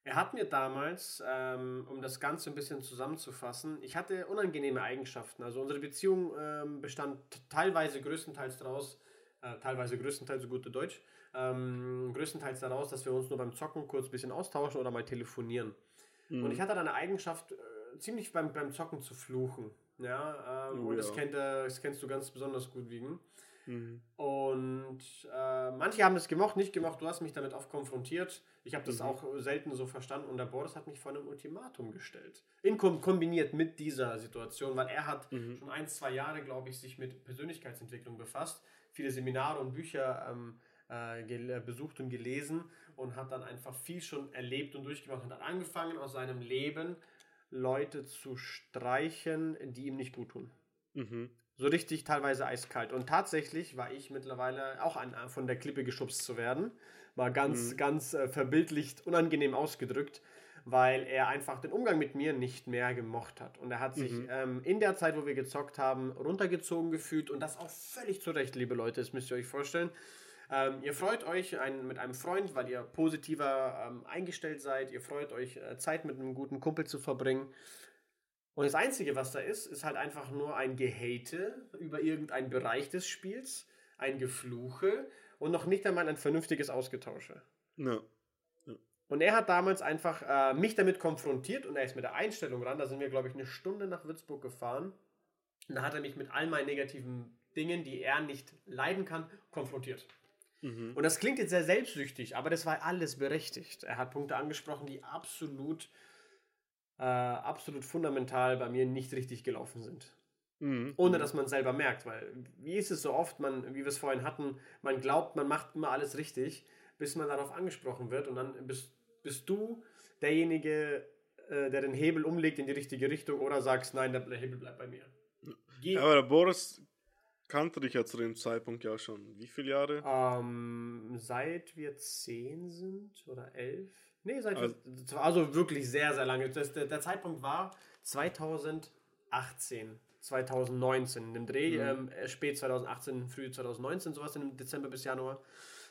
er hat mir damals, ähm, um das Ganze ein bisschen zusammenzufassen, ich hatte unangenehme Eigenschaften. Also unsere Beziehung ähm, bestand teilweise größtenteils daraus, äh, teilweise größtenteils so gute Deutsch, ähm, größtenteils daraus, dass wir uns nur beim Zocken kurz ein bisschen austauschen oder mal telefonieren. Mhm. Und ich hatte dann eine Eigenschaft, äh, ziemlich beim, beim Zocken zu fluchen. Ja, ähm, oh, und das, kennt, äh, das kennst du ganz besonders gut, Wiegen. Mhm. Und äh, manche haben es gemocht, nicht gemocht. Du hast mich damit oft konfrontiert. Ich habe das mhm. auch selten so verstanden. Und der Boris hat mich vor einem Ultimatum gestellt. In kombiniert mit dieser Situation, weil er hat mhm. schon ein, zwei Jahre, glaube ich, sich mit Persönlichkeitsentwicklung befasst, viele Seminare und Bücher ähm, äh, besucht und gelesen und hat dann einfach viel schon erlebt und durchgemacht und hat angefangen aus seinem Leben Leute zu streichen, die ihm nicht gut tun. Mhm. So richtig teilweise eiskalt. Und tatsächlich war ich mittlerweile auch an, von der Klippe geschubst zu werden. Mal ganz, mhm. ganz äh, verbildlicht, unangenehm ausgedrückt, weil er einfach den Umgang mit mir nicht mehr gemocht hat. Und er hat sich mhm. ähm, in der Zeit, wo wir gezockt haben, runtergezogen gefühlt. Und das auch völlig zu Recht, liebe Leute, das müsst ihr euch vorstellen. Ähm, ihr freut euch ein, mit einem Freund, weil ihr positiver ähm, eingestellt seid. Ihr freut euch, äh, Zeit mit einem guten Kumpel zu verbringen. Und das Einzige, was da ist, ist halt einfach nur ein Gehate über irgendeinen Bereich des Spiels, ein Gefluche und noch nicht einmal ein vernünftiges Ausgetausche. Ja. ja. Und er hat damals einfach äh, mich damit konfrontiert und er ist mit der Einstellung ran. Da sind wir, glaube ich, eine Stunde nach Würzburg gefahren. Und da hat er mich mit all meinen negativen Dingen, die er nicht leiden kann, konfrontiert. Mhm. Und das klingt jetzt sehr selbstsüchtig, aber das war alles berechtigt. Er hat Punkte angesprochen, die absolut äh, absolut fundamental bei mir nicht richtig gelaufen sind. Mhm. Ohne dass man selber merkt, weil wie ist es so oft, man, wie wir es vorhin hatten, man glaubt, man macht immer alles richtig, bis man darauf angesprochen wird und dann bist, bist du derjenige, äh, der den Hebel umlegt in die richtige Richtung oder sagst, nein, der Hebel bleibt bei mir. Geh. Aber der Boris kannte dich ja zu dem Zeitpunkt ja schon. Wie viele Jahre? Ähm, seit wir zehn sind oder elf. Nee, seit also, also wirklich sehr, sehr lange. Das, der, der, Zeitpunkt war 2018, 2019 in dem Dreh, mhm. ähm, äh, spät 2018, früh 2019, sowas im Dezember bis Januar.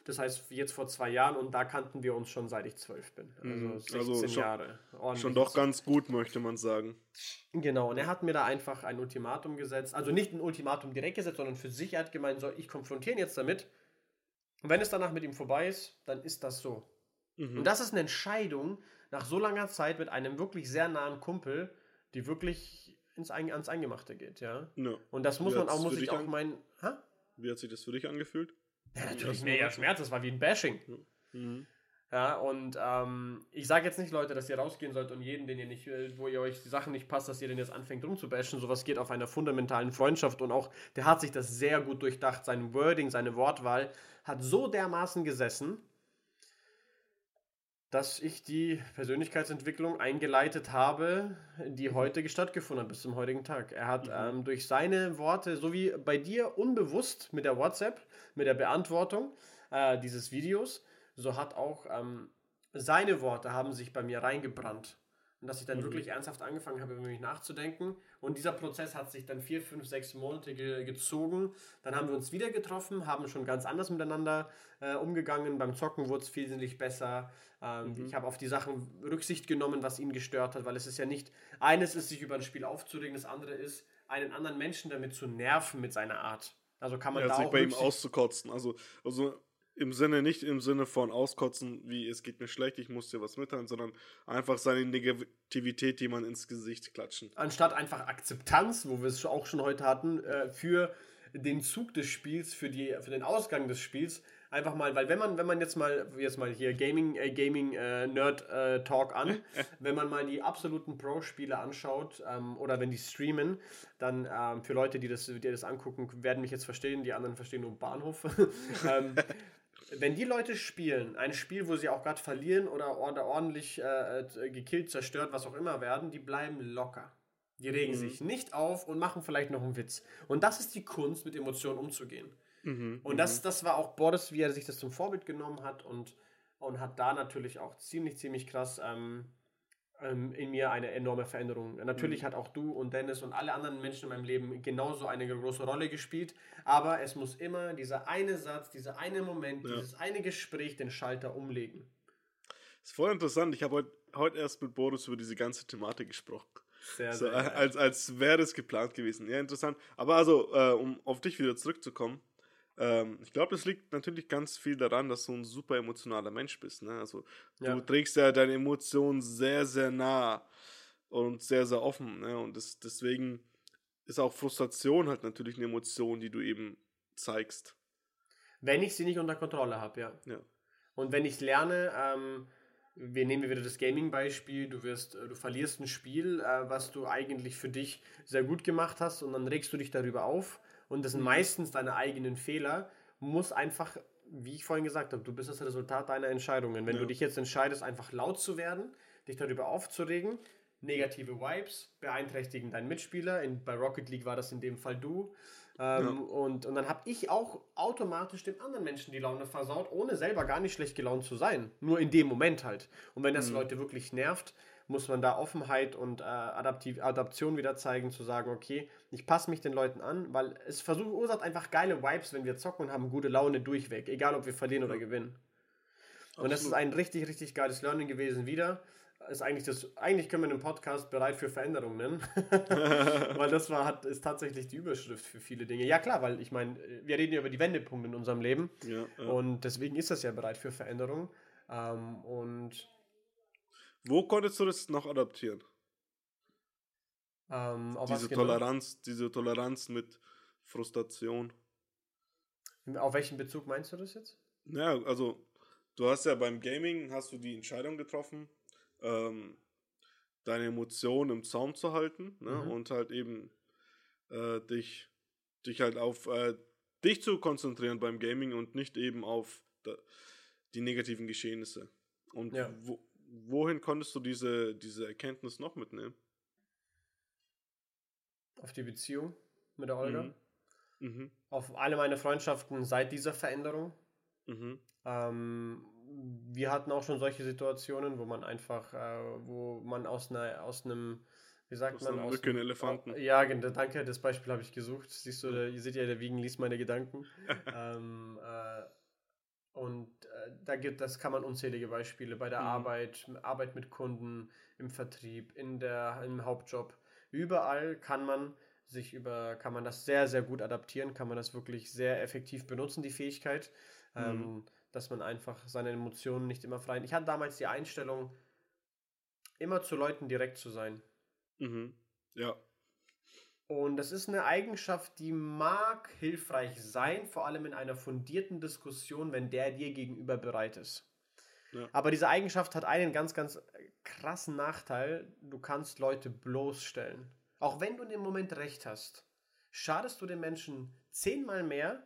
Das heißt, jetzt vor zwei Jahren und da kannten wir uns schon seit ich zwölf bin. Also 16 mhm. also schon, Jahre. Schon doch ganz gut, möchte man sagen. Genau, und er hat mir da einfach ein Ultimatum gesetzt. Also nicht ein Ultimatum direkt gesetzt, sondern für sich. Er hat gemeint, soll ich konfrontieren jetzt damit. Und wenn es danach mit ihm vorbei ist, dann ist das so. Mhm. Und das ist eine Entscheidung nach so langer Zeit mit einem wirklich sehr nahen Kumpel, die wirklich ins Ein ans Eingemachte geht, ja. No. Und das muss man auch, muss ich auch meinen. Wie hat sich das für dich angefühlt? Ja, natürlich mehr Schmerz, das war wie ein Bashing. Mhm. Ja, und ähm, ich sage jetzt nicht, Leute, dass ihr rausgehen sollt und jeden, den ihr nicht, äh, wo ihr euch die Sachen nicht passt, dass ihr den jetzt anfängt rumzubashen. Sowas geht auf einer fundamentalen Freundschaft und auch, der hat sich das sehr gut durchdacht. Sein Wording, seine Wortwahl hat so dermaßen gesessen, dass ich die Persönlichkeitsentwicklung eingeleitet habe, die heute stattgefunden hat, bis zum heutigen Tag. Er hat mhm. ähm, durch seine Worte, so wie bei dir unbewusst mit der WhatsApp, mit der Beantwortung äh, dieses Videos, so hat auch ähm, seine Worte haben sich bei mir reingebrannt. Und dass ich dann mhm. wirklich ernsthaft angefangen habe, über mich nachzudenken. Und dieser Prozess hat sich dann vier, fünf, sechs Monate ge gezogen. Dann haben wir uns wieder getroffen, haben schon ganz anders miteinander äh, umgegangen. Beim Zocken wurde es wesentlich besser. Ähm, mhm. Ich habe auf die Sachen Rücksicht genommen, was ihn gestört hat, weil es ist ja nicht, eines ist, sich über ein Spiel aufzuregen, das andere ist, einen anderen Menschen damit zu nerven mit seiner Art. Also kann man ja, da sich auch bei ihm auszukotzen. Also, also im Sinne, nicht im Sinne von auskotzen, wie es geht mir schlecht, ich muss dir was mitteilen, sondern einfach seine Negativität jemand ins Gesicht klatschen. Anstatt einfach Akzeptanz, wo wir es auch schon heute hatten, äh, für den Zug des Spiels, für, die, für den Ausgang des Spiels, einfach mal, weil wenn man, wenn man jetzt mal, jetzt mal hier Gaming, äh, Gaming äh, Nerd äh, Talk an, <laughs> wenn man mal die absoluten Pro-Spiele anschaut ähm, oder wenn die streamen, dann ähm, für Leute, die das, die das angucken, werden mich jetzt verstehen, die anderen verstehen nur Bahnhof. <laughs> ähm, wenn die Leute spielen, ein Spiel, wo sie auch gerade verlieren oder, oder ordentlich äh, äh, gekillt, zerstört, was auch immer werden, die bleiben locker. Die regen mhm. sich nicht auf und machen vielleicht noch einen Witz. Und das ist die Kunst, mit Emotionen umzugehen. Mhm. Und das, mhm. das war auch Boris, wie er sich das zum Vorbild genommen hat und, und hat da natürlich auch ziemlich, ziemlich krass ähm, ähm, in mir eine enorme Veränderung. Natürlich mhm. hat auch du und Dennis und alle anderen Menschen in meinem Leben genauso eine große Rolle gespielt, aber es muss immer dieser eine Satz, dieser eine Moment, ja. dieses eine Gespräch den Schalter umlegen. Das ist voll interessant. Ich habe heute heut erst mit Boris über diese ganze Thematik gesprochen. Sehr, so, sehr als, als wäre es geplant gewesen. Ja, interessant. Aber also, äh, um auf dich wieder zurückzukommen, ähm, ich glaube, das liegt natürlich ganz viel daran, dass du ein super emotionaler Mensch bist. Ne? Also ja. du trägst ja deine Emotionen sehr, sehr nah und sehr, sehr offen. Ne? Und das, deswegen ist auch Frustration halt natürlich eine Emotion, die du eben zeigst. Wenn ich sie nicht unter Kontrolle habe, ja. ja. Und wenn ich lerne, ähm, wir nehmen wieder das Gaming-Beispiel, du wirst, du verlierst ein Spiel, äh, was du eigentlich für dich sehr gut gemacht hast und dann regst du dich darüber auf und das sind mhm. meistens deine eigenen Fehler, muss einfach, wie ich vorhin gesagt habe, du bist das Resultat deiner Entscheidungen. Wenn ja. du dich jetzt entscheidest, einfach laut zu werden, dich darüber aufzuregen, negative Vibes beeinträchtigen deinen Mitspieler. In, bei Rocket League war das in dem Fall du. Ähm, ja. und, und dann habe ich auch automatisch dem anderen Menschen die Laune versaut, ohne selber gar nicht schlecht gelaunt zu sein. Nur in dem Moment halt. Und wenn das mhm. Leute wirklich nervt, muss man da Offenheit und äh, Adaptiv Adaption wieder zeigen, zu sagen, okay, ich passe mich den Leuten an, weil es verursacht einfach geile Vibes, wenn wir zocken und haben gute Laune durchweg, egal ob wir verlieren oder gewinnen. Absolut. Und das ist ein richtig, richtig geiles Learning gewesen wieder. Ist eigentlich das, eigentlich können wir den Podcast bereit für Veränderung nennen. <laughs> weil das war, hat, ist tatsächlich die Überschrift für viele Dinge. Ja, klar, weil ich meine, wir reden ja über die Wendepunkte in unserem Leben. Ja, ja. Und deswegen ist das ja bereit für Veränderung. Ähm, und wo konntest du das noch adaptieren? Ähm, diese genau? Toleranz, diese Toleranz mit Frustration. Auf welchen Bezug meinst du das jetzt? Ja, also du hast ja beim Gaming hast du die Entscheidung getroffen, ähm, deine Emotionen im Zaum zu halten ne? Mhm. und halt eben äh, dich, dich halt auf äh, dich zu konzentrieren beim Gaming und nicht eben auf die negativen Geschehnisse. Und ja. wo, wohin konntest du diese, diese Erkenntnis noch mitnehmen? Auf die Beziehung mit der Olga. Mhm. Mhm. Auf alle meine Freundschaften seit dieser Veränderung. Mhm. Ähm, wir hatten auch schon solche Situationen, wo man einfach, äh, wo man aus, einer, aus einem, wie sagt aus man? Aus einem Elefanten. Ja, danke, das Beispiel habe ich gesucht. Siehst du, der, ihr seht ja, der Wiegen liest meine Gedanken. <laughs> ähm, äh, und äh, da gibt, das kann man unzählige Beispiele bei der mhm. Arbeit, Arbeit mit Kunden, im Vertrieb, in der, im Hauptjob. Überall kann man sich über, kann man das sehr, sehr gut adaptieren, kann man das wirklich sehr effektiv benutzen, die Fähigkeit, mhm. ähm, dass man einfach seine Emotionen nicht immer frei. Ich hatte damals die Einstellung, immer zu Leuten direkt zu sein. Mhm. Ja. Und das ist eine Eigenschaft, die mag hilfreich sein, vor allem in einer fundierten Diskussion, wenn der dir gegenüber bereit ist. Ja. Aber diese Eigenschaft hat einen ganz, ganz krassen Nachteil. Du kannst Leute bloßstellen. Auch wenn du in dem Moment recht hast, schadest du den Menschen zehnmal mehr,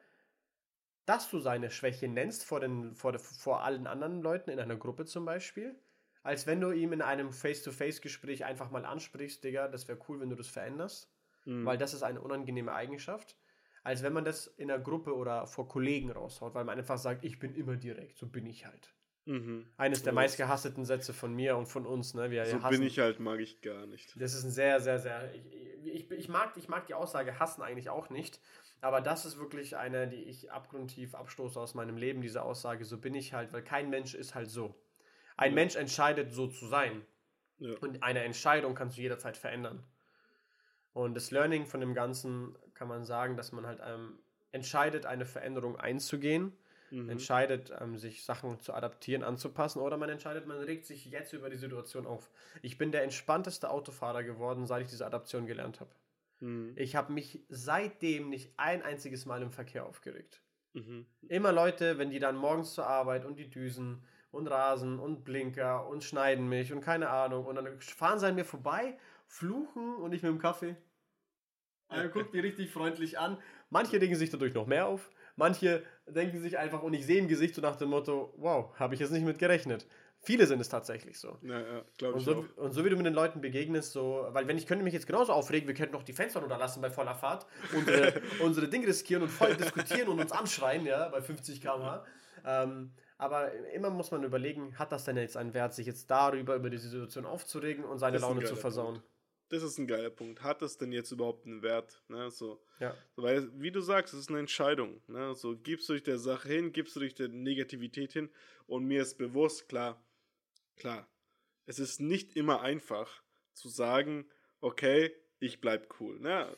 dass du seine Schwäche nennst vor, den, vor, vor allen anderen Leuten in einer Gruppe zum Beispiel, als wenn du ihm in einem Face-to-Face-Gespräch einfach mal ansprichst, Digga, das wäre cool, wenn du das veränderst mhm. weil das ist eine unangenehme Eigenschaft, als wenn man das in einer Gruppe oder vor Kollegen raushaut, weil man einfach sagt, ich bin immer direkt, so bin ich halt. Mhm. Eines der meistgehassten Sätze von mir und von uns. Ne? Wir so hassen. bin ich halt, mag ich gar nicht. Das ist ein sehr, sehr, sehr. Ich, ich, ich, mag, ich mag die Aussage hassen eigentlich auch nicht. Aber das ist wirklich eine, die ich abgrundtief abstoße aus meinem Leben, diese Aussage. So bin ich halt, weil kein Mensch ist halt so. Ein ja. Mensch entscheidet, so zu sein. Ja. Und eine Entscheidung kannst du jederzeit verändern. Und das Learning von dem Ganzen kann man sagen, dass man halt ähm, entscheidet, eine Veränderung einzugehen mhm. entscheidet, ähm, sich Sachen zu adaptieren, anzupassen, oder man entscheidet, man regt sich jetzt über die Situation auf. Ich bin der entspannteste Autofahrer geworden, seit ich diese Adaption gelernt habe. Mhm. Ich habe mich seitdem nicht ein einziges Mal im Verkehr aufgeregt. Mhm. Immer Leute, wenn die dann morgens zur Arbeit und die Düsen und Rasen und Blinker und schneiden mich und keine Ahnung und dann fahren sie an mir vorbei, fluchen und ich mit dem Kaffee. Er guckt die richtig freundlich an. Manche regen sich dadurch noch mehr auf. Manche denken sich einfach, und ich sehe im Gesicht so nach dem Motto, wow, habe ich jetzt nicht mit gerechnet. Viele sind es tatsächlich so. Ja, ja, glaube ich. Und so, und so wie du mit den Leuten begegnest, so, weil wenn ich könnte mich jetzt genauso aufregen, wir könnten noch die Fenster runterlassen bei voller Fahrt, unsere, <laughs> unsere Dinge riskieren und voll diskutieren und uns anschreien, ja, bei 50 km/h. Ähm, aber immer muss man überlegen, hat das denn jetzt einen Wert, sich jetzt darüber, über die Situation aufzuregen und seine Laune zu versauen? Punkt das ist ein geiler Punkt. Hat das denn jetzt überhaupt einen Wert? Ne? So, ja. So, weil, wie du sagst, es ist eine Entscheidung. Ne? So, gibst du dich der Sache hin, gibst du dich der Negativität hin und mir ist bewusst, klar, klar, es ist nicht immer einfach zu sagen, okay, ich bleib cool. Ne?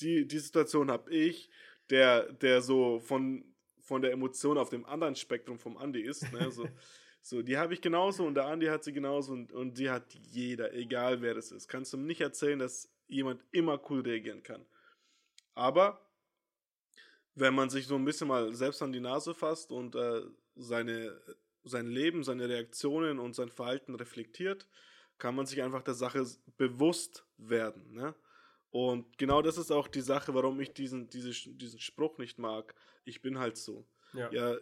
Die, die Situation habe ich, der, der so von, von der Emotion auf dem anderen Spektrum vom Andi ist. Ne? So, <laughs> So, die habe ich genauso und der Andi hat sie genauso und, und die hat jeder, egal wer das ist. Kannst du mir nicht erzählen, dass jemand immer cool reagieren kann. Aber wenn man sich so ein bisschen mal selbst an die Nase fasst und äh, seine, sein Leben, seine Reaktionen und sein Verhalten reflektiert, kann man sich einfach der Sache bewusst werden. Ne? Und genau das ist auch die Sache, warum ich diesen, diese, diesen Spruch nicht mag. Ich bin halt so. Ja. ja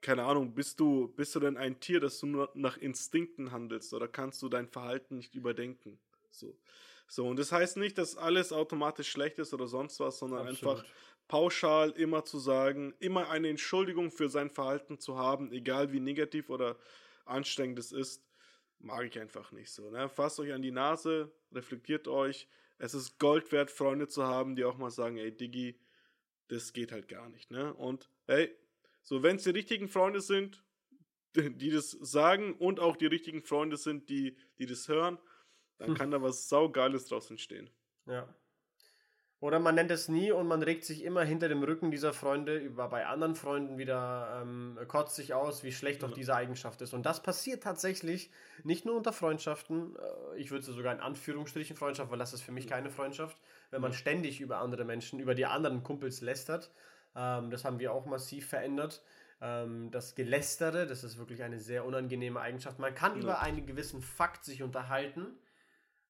keine Ahnung, bist du, bist du denn ein Tier, das du nur nach Instinkten handelst oder kannst du dein Verhalten nicht überdenken? So. So, und das heißt nicht, dass alles automatisch schlecht ist oder sonst was, sondern Absolut. einfach pauschal immer zu sagen, immer eine Entschuldigung für sein Verhalten zu haben, egal wie negativ oder anstrengend es ist, mag ich einfach nicht so. Ne? Fasst euch an die Nase, reflektiert euch. Es ist Gold wert, Freunde zu haben, die auch mal sagen, ey, Diggi, das geht halt gar nicht. Ne? Und hey, so, wenn es die richtigen Freunde sind, die das sagen und auch die richtigen Freunde sind, die, die das hören, dann hm. kann da was saugeiles draus entstehen. Ja. Oder man nennt es nie und man regt sich immer hinter dem Rücken dieser Freunde über bei anderen Freunden wieder, ähm, kotzt sich aus, wie schlecht doch diese Eigenschaft ist. Und das passiert tatsächlich nicht nur unter Freundschaften, äh, ich würde sogar in Anführungsstrichen Freundschaft, weil das ist für mich keine Freundschaft, wenn man ständig über andere Menschen, über die anderen Kumpels lästert, ähm, das haben wir auch massiv verändert. Ähm, das Gelästere, das ist wirklich eine sehr unangenehme Eigenschaft. Man kann ja. über einen gewissen Fakt sich unterhalten.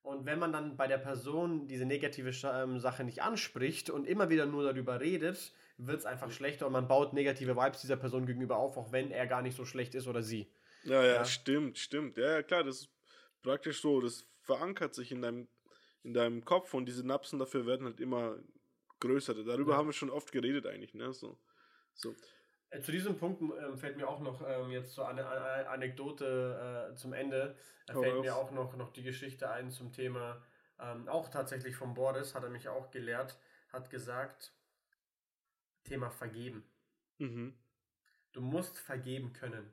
Und wenn man dann bei der Person diese negative ähm, Sache nicht anspricht und immer wieder nur darüber redet, wird es einfach schlechter und man baut negative Vibes dieser Person gegenüber auf, auch wenn er gar nicht so schlecht ist oder sie. Ja, ja, ja. stimmt, stimmt. Ja, ja, klar, das ist praktisch so, das verankert sich in deinem, in deinem Kopf und diese Napsen dafür werden halt immer größere. Darüber ja. haben wir schon oft geredet eigentlich, ne? So. so. Äh, zu diesem Punkt äh, fällt mir auch noch ähm, jetzt so eine, eine Anekdote äh, zum Ende. Da fällt oh, mir auch noch, noch die Geschichte ein zum Thema, ähm, auch tatsächlich von Boris, hat er mich auch gelehrt, hat gesagt, Thema Vergeben. Mhm. Du musst vergeben können.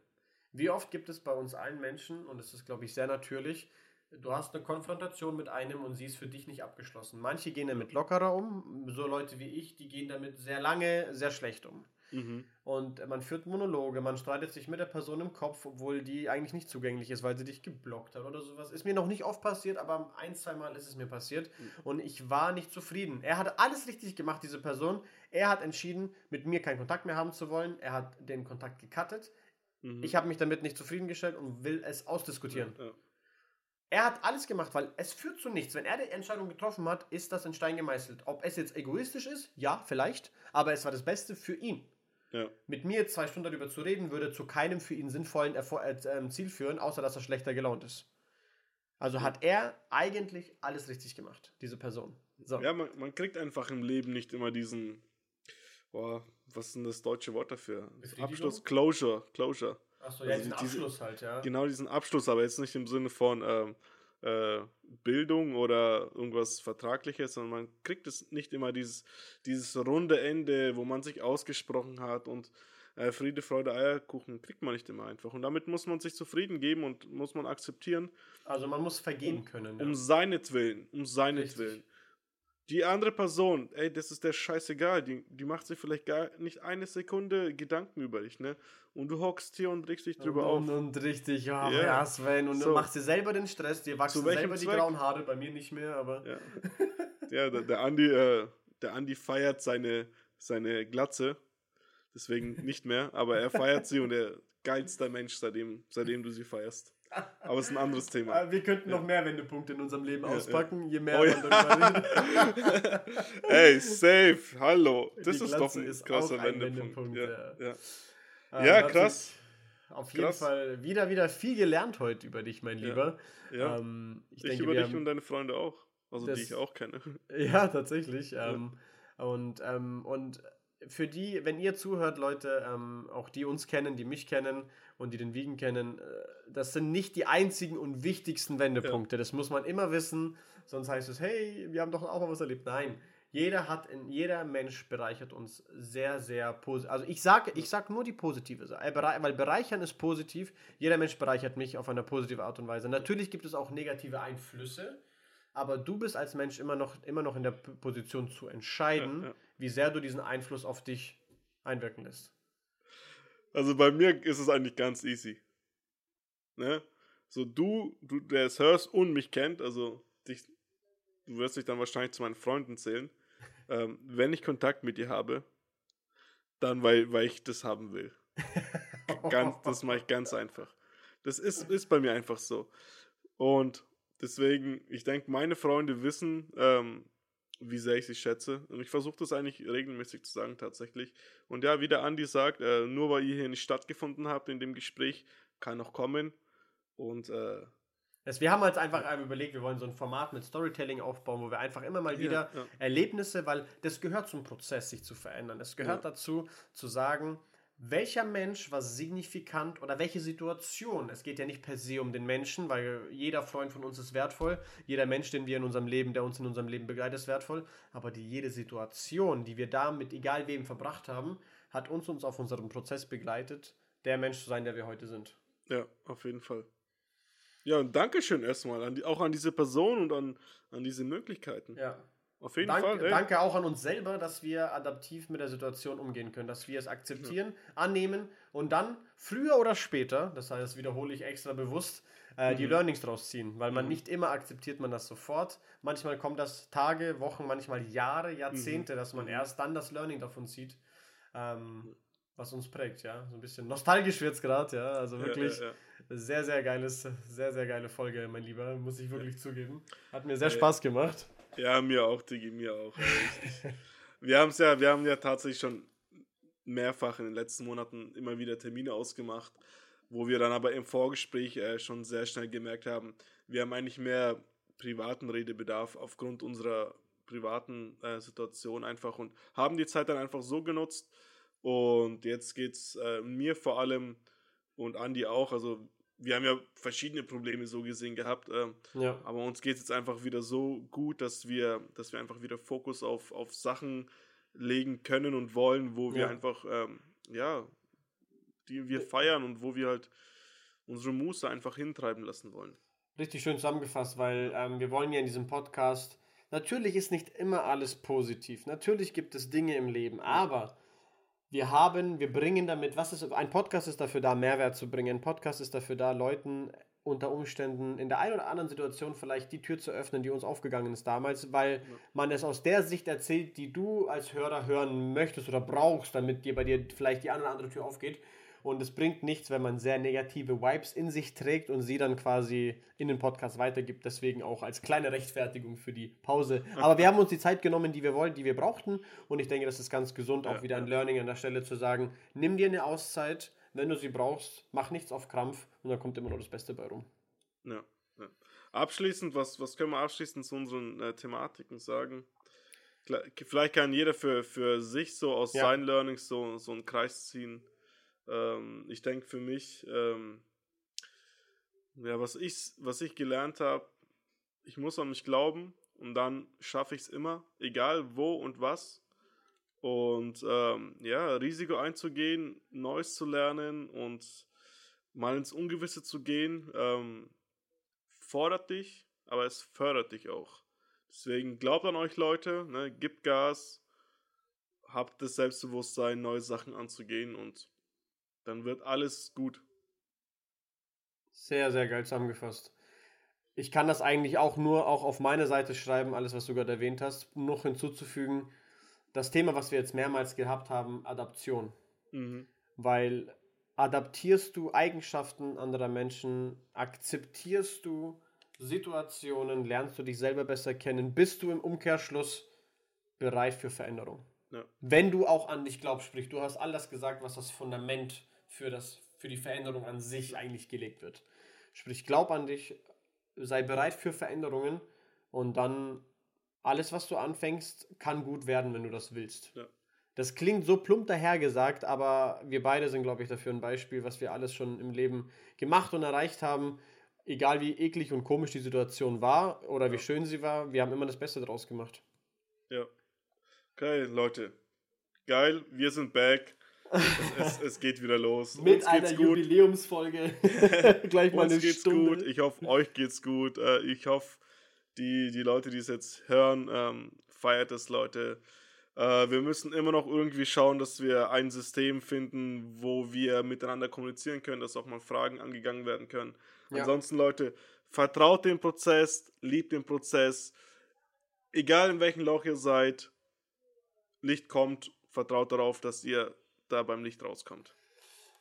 Wie oft gibt es bei uns allen Menschen, und das ist, glaube ich, sehr natürlich, du hast eine Konfrontation mit einem und sie ist für dich nicht abgeschlossen. Manche gehen damit lockerer um, so Leute wie ich, die gehen damit sehr lange, sehr schlecht um. Mhm. Und man führt Monologe, man streitet sich mit der Person im Kopf, obwohl die eigentlich nicht zugänglich ist, weil sie dich geblockt hat oder sowas. Ist mir noch nicht oft passiert, aber ein, zwei Mal ist es mir passiert mhm. und ich war nicht zufrieden. Er hat alles richtig gemacht, diese Person. Er hat entschieden, mit mir keinen Kontakt mehr haben zu wollen. Er hat den Kontakt gecuttet. Mhm. Ich habe mich damit nicht zufriedengestellt und will es ausdiskutieren. Ja, ja. Er hat alles gemacht, weil es führt zu nichts. Wenn er die Entscheidung getroffen hat, ist das in Stein gemeißelt. Ob es jetzt egoistisch ist, ja, vielleicht, aber es war das Beste für ihn. Ja. Mit mir zwei Stunden darüber zu reden, würde zu keinem für ihn sinnvollen Erfol äh, ähm, Ziel führen, außer dass er schlechter gelaunt ist. Also hat er eigentlich alles richtig gemacht, diese Person. So. Ja, man, man kriegt einfach im Leben nicht immer diesen, boah, was ist denn das deutsche Wort dafür? Abschluss, Closure, Closure. Achso, ja, also diesen diese, Abschluss halt, ja. Genau diesen Abschluss, aber jetzt nicht im Sinne von ähm, äh, Bildung oder irgendwas Vertragliches, sondern man kriegt es nicht immer dieses, dieses runde Ende, wo man sich ausgesprochen hat und äh, Friede, Freude, Eierkuchen kriegt man nicht immer einfach. Und damit muss man sich zufrieden geben und muss man akzeptieren. Also man muss vergehen um, können. Ja. Um seinetwillen, um seinetwillen. Die andere Person, ey, das ist der scheißegal, die, die macht sich vielleicht gar nicht eine Sekunde Gedanken über dich, ne? Und du hockst hier und regst dich drüber und, auf. Und richtig, ja, yeah. ja Sven, und so. du machst dir selber den Stress, dir wachsen selber Zweck? die grauen Haare, bei mir nicht mehr, aber. Ja, <laughs> ja der, der Andi, äh, der Andi feiert seine, seine Glatze, deswegen nicht mehr, aber er feiert sie und er geilster Mensch, seitdem, seitdem du sie feierst. Aber es ist ein anderes Thema. Ah, wir könnten noch mehr Wendepunkte in unserem Leben auspacken, je mehr oh, man darüber redet. <laughs> Ey, safe, hallo. Das ist doch ein krasser ein Wendepunkt. Wendepunkt. Ja, ja. ja. ja krass. Auf jeden krass. Fall wieder, wieder viel gelernt heute über dich, mein Lieber. Ja. Ähm, ich, ich denke, über dich und deine Freunde auch. Also das, die ich auch kenne. <laughs> Ja, tatsächlich. Ähm, und, ähm, und für die, wenn ihr zuhört, Leute, ähm, auch die uns kennen, die mich kennen und die den Wiegen kennen, äh, das sind nicht die einzigen und wichtigsten Wendepunkte. Ja. Das muss man immer wissen, sonst heißt es, hey, wir haben doch auch mal was erlebt. Nein, jeder hat, in, jeder Mensch bereichert uns sehr, sehr positiv. Also ich sage ich sag nur die positive Seite, weil bereichern ist positiv. Jeder Mensch bereichert mich auf eine positive Art und Weise. Natürlich gibt es auch negative Einflüsse, aber du bist als Mensch immer noch, immer noch in der Position zu entscheiden, ja, ja. wie sehr du diesen Einfluss auf dich einwirken lässt. Also bei mir ist es eigentlich ganz easy. Ne? So du, du, der es hörst und mich kennt, also dich, du wirst dich dann wahrscheinlich zu meinen Freunden zählen. <laughs> Ähm, wenn ich Kontakt mit dir habe, dann weil, weil ich das haben will. <laughs> ganz, das mache ich ganz einfach. Das ist, ist bei mir einfach so. Und Deswegen, ich denke, meine Freunde wissen, ähm, wie sehr ich sie schätze. Und ich versuche das eigentlich regelmäßig zu sagen, tatsächlich. Und ja, wie der Andi sagt, äh, nur weil ihr hier nicht stattgefunden habt in dem Gespräch, kann noch kommen. Und äh, das, wir haben uns einfach überlegt, wir wollen so ein Format mit Storytelling aufbauen, wo wir einfach immer mal wieder ja, ja. Erlebnisse, weil das gehört zum Prozess, sich zu verändern. Es gehört ja. dazu, zu sagen, welcher Mensch war signifikant oder welche Situation. Es geht ja nicht per se um den Menschen, weil jeder Freund von uns ist wertvoll, jeder Mensch, den wir in unserem Leben, der uns in unserem Leben begleitet, ist wertvoll, aber die jede Situation, die wir da mit egal wem verbracht haben, hat uns uns auf unserem Prozess begleitet, der Mensch zu sein, der wir heute sind. Ja, auf jeden Fall. Ja, und Dankeschön erstmal, an die, auch an diese Person und an, an diese Möglichkeiten. Ja. Auf jeden danke, Fall. Ey. Danke auch an uns selber, dass wir adaptiv mit der Situation umgehen können, dass wir es akzeptieren, ja. annehmen und dann früher oder später, das heißt, das wiederhole ich extra bewusst, äh, mhm. die Learnings draus ziehen, weil man mhm. nicht immer akzeptiert man das sofort. Manchmal kommt das Tage, Wochen, manchmal Jahre, Jahrzehnte, mhm. dass man mhm. erst dann das Learning davon zieht. Ähm, was uns prägt, ja. So ein bisschen nostalgisch wird es gerade, ja. Also wirklich ja, ja. sehr, sehr geiles, sehr, sehr geile Folge, mein Lieber, muss ich wirklich zugeben. Hat mir sehr Spaß gemacht. Ja, mir auch, Digi, mir auch. Wir haben es ja, wir haben ja tatsächlich schon mehrfach in den letzten Monaten immer wieder Termine ausgemacht, wo wir dann aber im Vorgespräch äh, schon sehr schnell gemerkt haben, wir haben eigentlich mehr privaten Redebedarf aufgrund unserer privaten äh, Situation einfach und haben die Zeit dann einfach so genutzt. Und jetzt geht es äh, mir vor allem und Andi auch, also wir haben ja verschiedene Probleme so gesehen gehabt. Äh, ja. Aber uns geht es jetzt einfach wieder so gut, dass wir, dass wir einfach wieder Fokus auf, auf Sachen legen können und wollen, wo wir ja. einfach, ähm, ja, die wir feiern und wo wir halt unsere Muße einfach hintreiben lassen wollen. Richtig schön zusammengefasst, weil ähm, wir wollen ja in diesem Podcast, natürlich ist nicht immer alles positiv, natürlich gibt es Dinge im Leben, aber wir haben, wir bringen damit, was ist, ein Podcast ist dafür da, Mehrwert zu bringen. Ein Podcast ist dafür da, Leuten unter Umständen in der einen oder anderen Situation vielleicht die Tür zu öffnen, die uns aufgegangen ist damals, weil man es aus der Sicht erzählt, die du als Hörer hören möchtest oder brauchst, damit dir bei dir vielleicht die eine oder andere Tür aufgeht. Und es bringt nichts, wenn man sehr negative Vibes in sich trägt und sie dann quasi in den Podcast weitergibt. Deswegen auch als kleine Rechtfertigung für die Pause. Aber wir haben uns die Zeit genommen, die wir wollen, die wir brauchten. Und ich denke, das ist ganz gesund, auch wieder ein Learning an der Stelle zu sagen, nimm dir eine Auszeit, wenn du sie brauchst, mach nichts auf Krampf und dann kommt immer nur das Beste bei rum. Ja. ja. Abschließend, was, was können wir abschließend zu unseren äh, Thematiken sagen? Vielleicht kann jeder für, für sich so aus ja. seinen Learnings so, so einen Kreis ziehen Ähm, ich denke für mich, ähm, ja, was ich, was ich gelernt habe, ich muss an mich glauben und dann schaffe ich es immer, egal wo und was. Und ähm, ja, Risiko einzugehen, Neues zu lernen und mal ins Ungewisse zu gehen, ähm, fordert dich, aber es fördert dich auch. Deswegen glaubt an euch Leute, ne, gebt Gas, habt das Selbstbewusstsein, neue Sachen anzugehen und dann wird alles gut. Sehr, sehr geil zusammengefasst. Ich kann das eigentlich auch nur auch auf meine Seite schreiben, alles, was du gerade erwähnt hast, noch hinzuzufügen. Das Thema, was wir jetzt mehrmals gehabt haben, Adaption. Mhm. Weil adaptierst du Eigenschaften anderer Menschen, akzeptierst du Situationen, lernst du dich selber besser kennen, bist du im Umkehrschluss bereit für Veränderung. Ja. Wenn du auch an dich glaubst, sprich, du hast alles gesagt, was das Fundament für, das, für die Veränderung an sich eigentlich gelegt wird. Sprich, glaub an dich, sei bereit für Veränderungen und dann alles, was du anfängst, kann gut werden, wenn du das willst. Ja. Das klingt so plump dahergesagt, aber wir beide sind, glaube ich, dafür ein Beispiel, was wir alles schon im Leben gemacht und erreicht haben egal wie eklig und komisch die Situation war oder wie schön sie war, wir haben immer das Beste daraus gemacht. Ja. Geil, Leute. Geil, wir sind back. Es, es, es geht wieder los. Mit Uns einer gut. Jubiläumsfolge. <laughs> Gleich mal Uns eine geht's Stunde. gut. Ich hoffe, euch geht's gut. Äh, ich hoffe, die, die Leute, die es jetzt hören, ähm, feiert es, Leute. Äh, wir müssen immer noch irgendwie schauen, dass wir ein System finden, wo wir miteinander kommunizieren können, dass auch mal Fragen angegangen werden können. Ja. Ansonsten, Leute, vertraut dem Prozess, liebt den Prozess. Egal in welchem Loch ihr seid, Licht kommt, vertraut darauf, dass ihr da beim Licht rauskommt.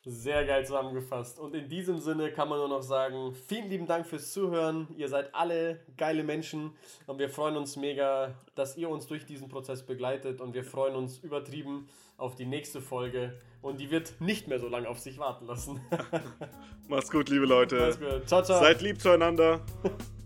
Sehr geil zusammengefasst. Und in diesem Sinne kann man nur noch sagen, vielen lieben Dank fürs Zuhören. Ihr seid alle geile Menschen und wir freuen uns mega, dass ihr uns durch diesen Prozess begleitet und wir freuen uns übertrieben auf die nächste Folge und die wird nicht mehr so lange auf sich warten lassen. <laughs> Macht's gut, liebe Leute. Gut. Ciao, ciao. Seid lieb zueinander. <laughs>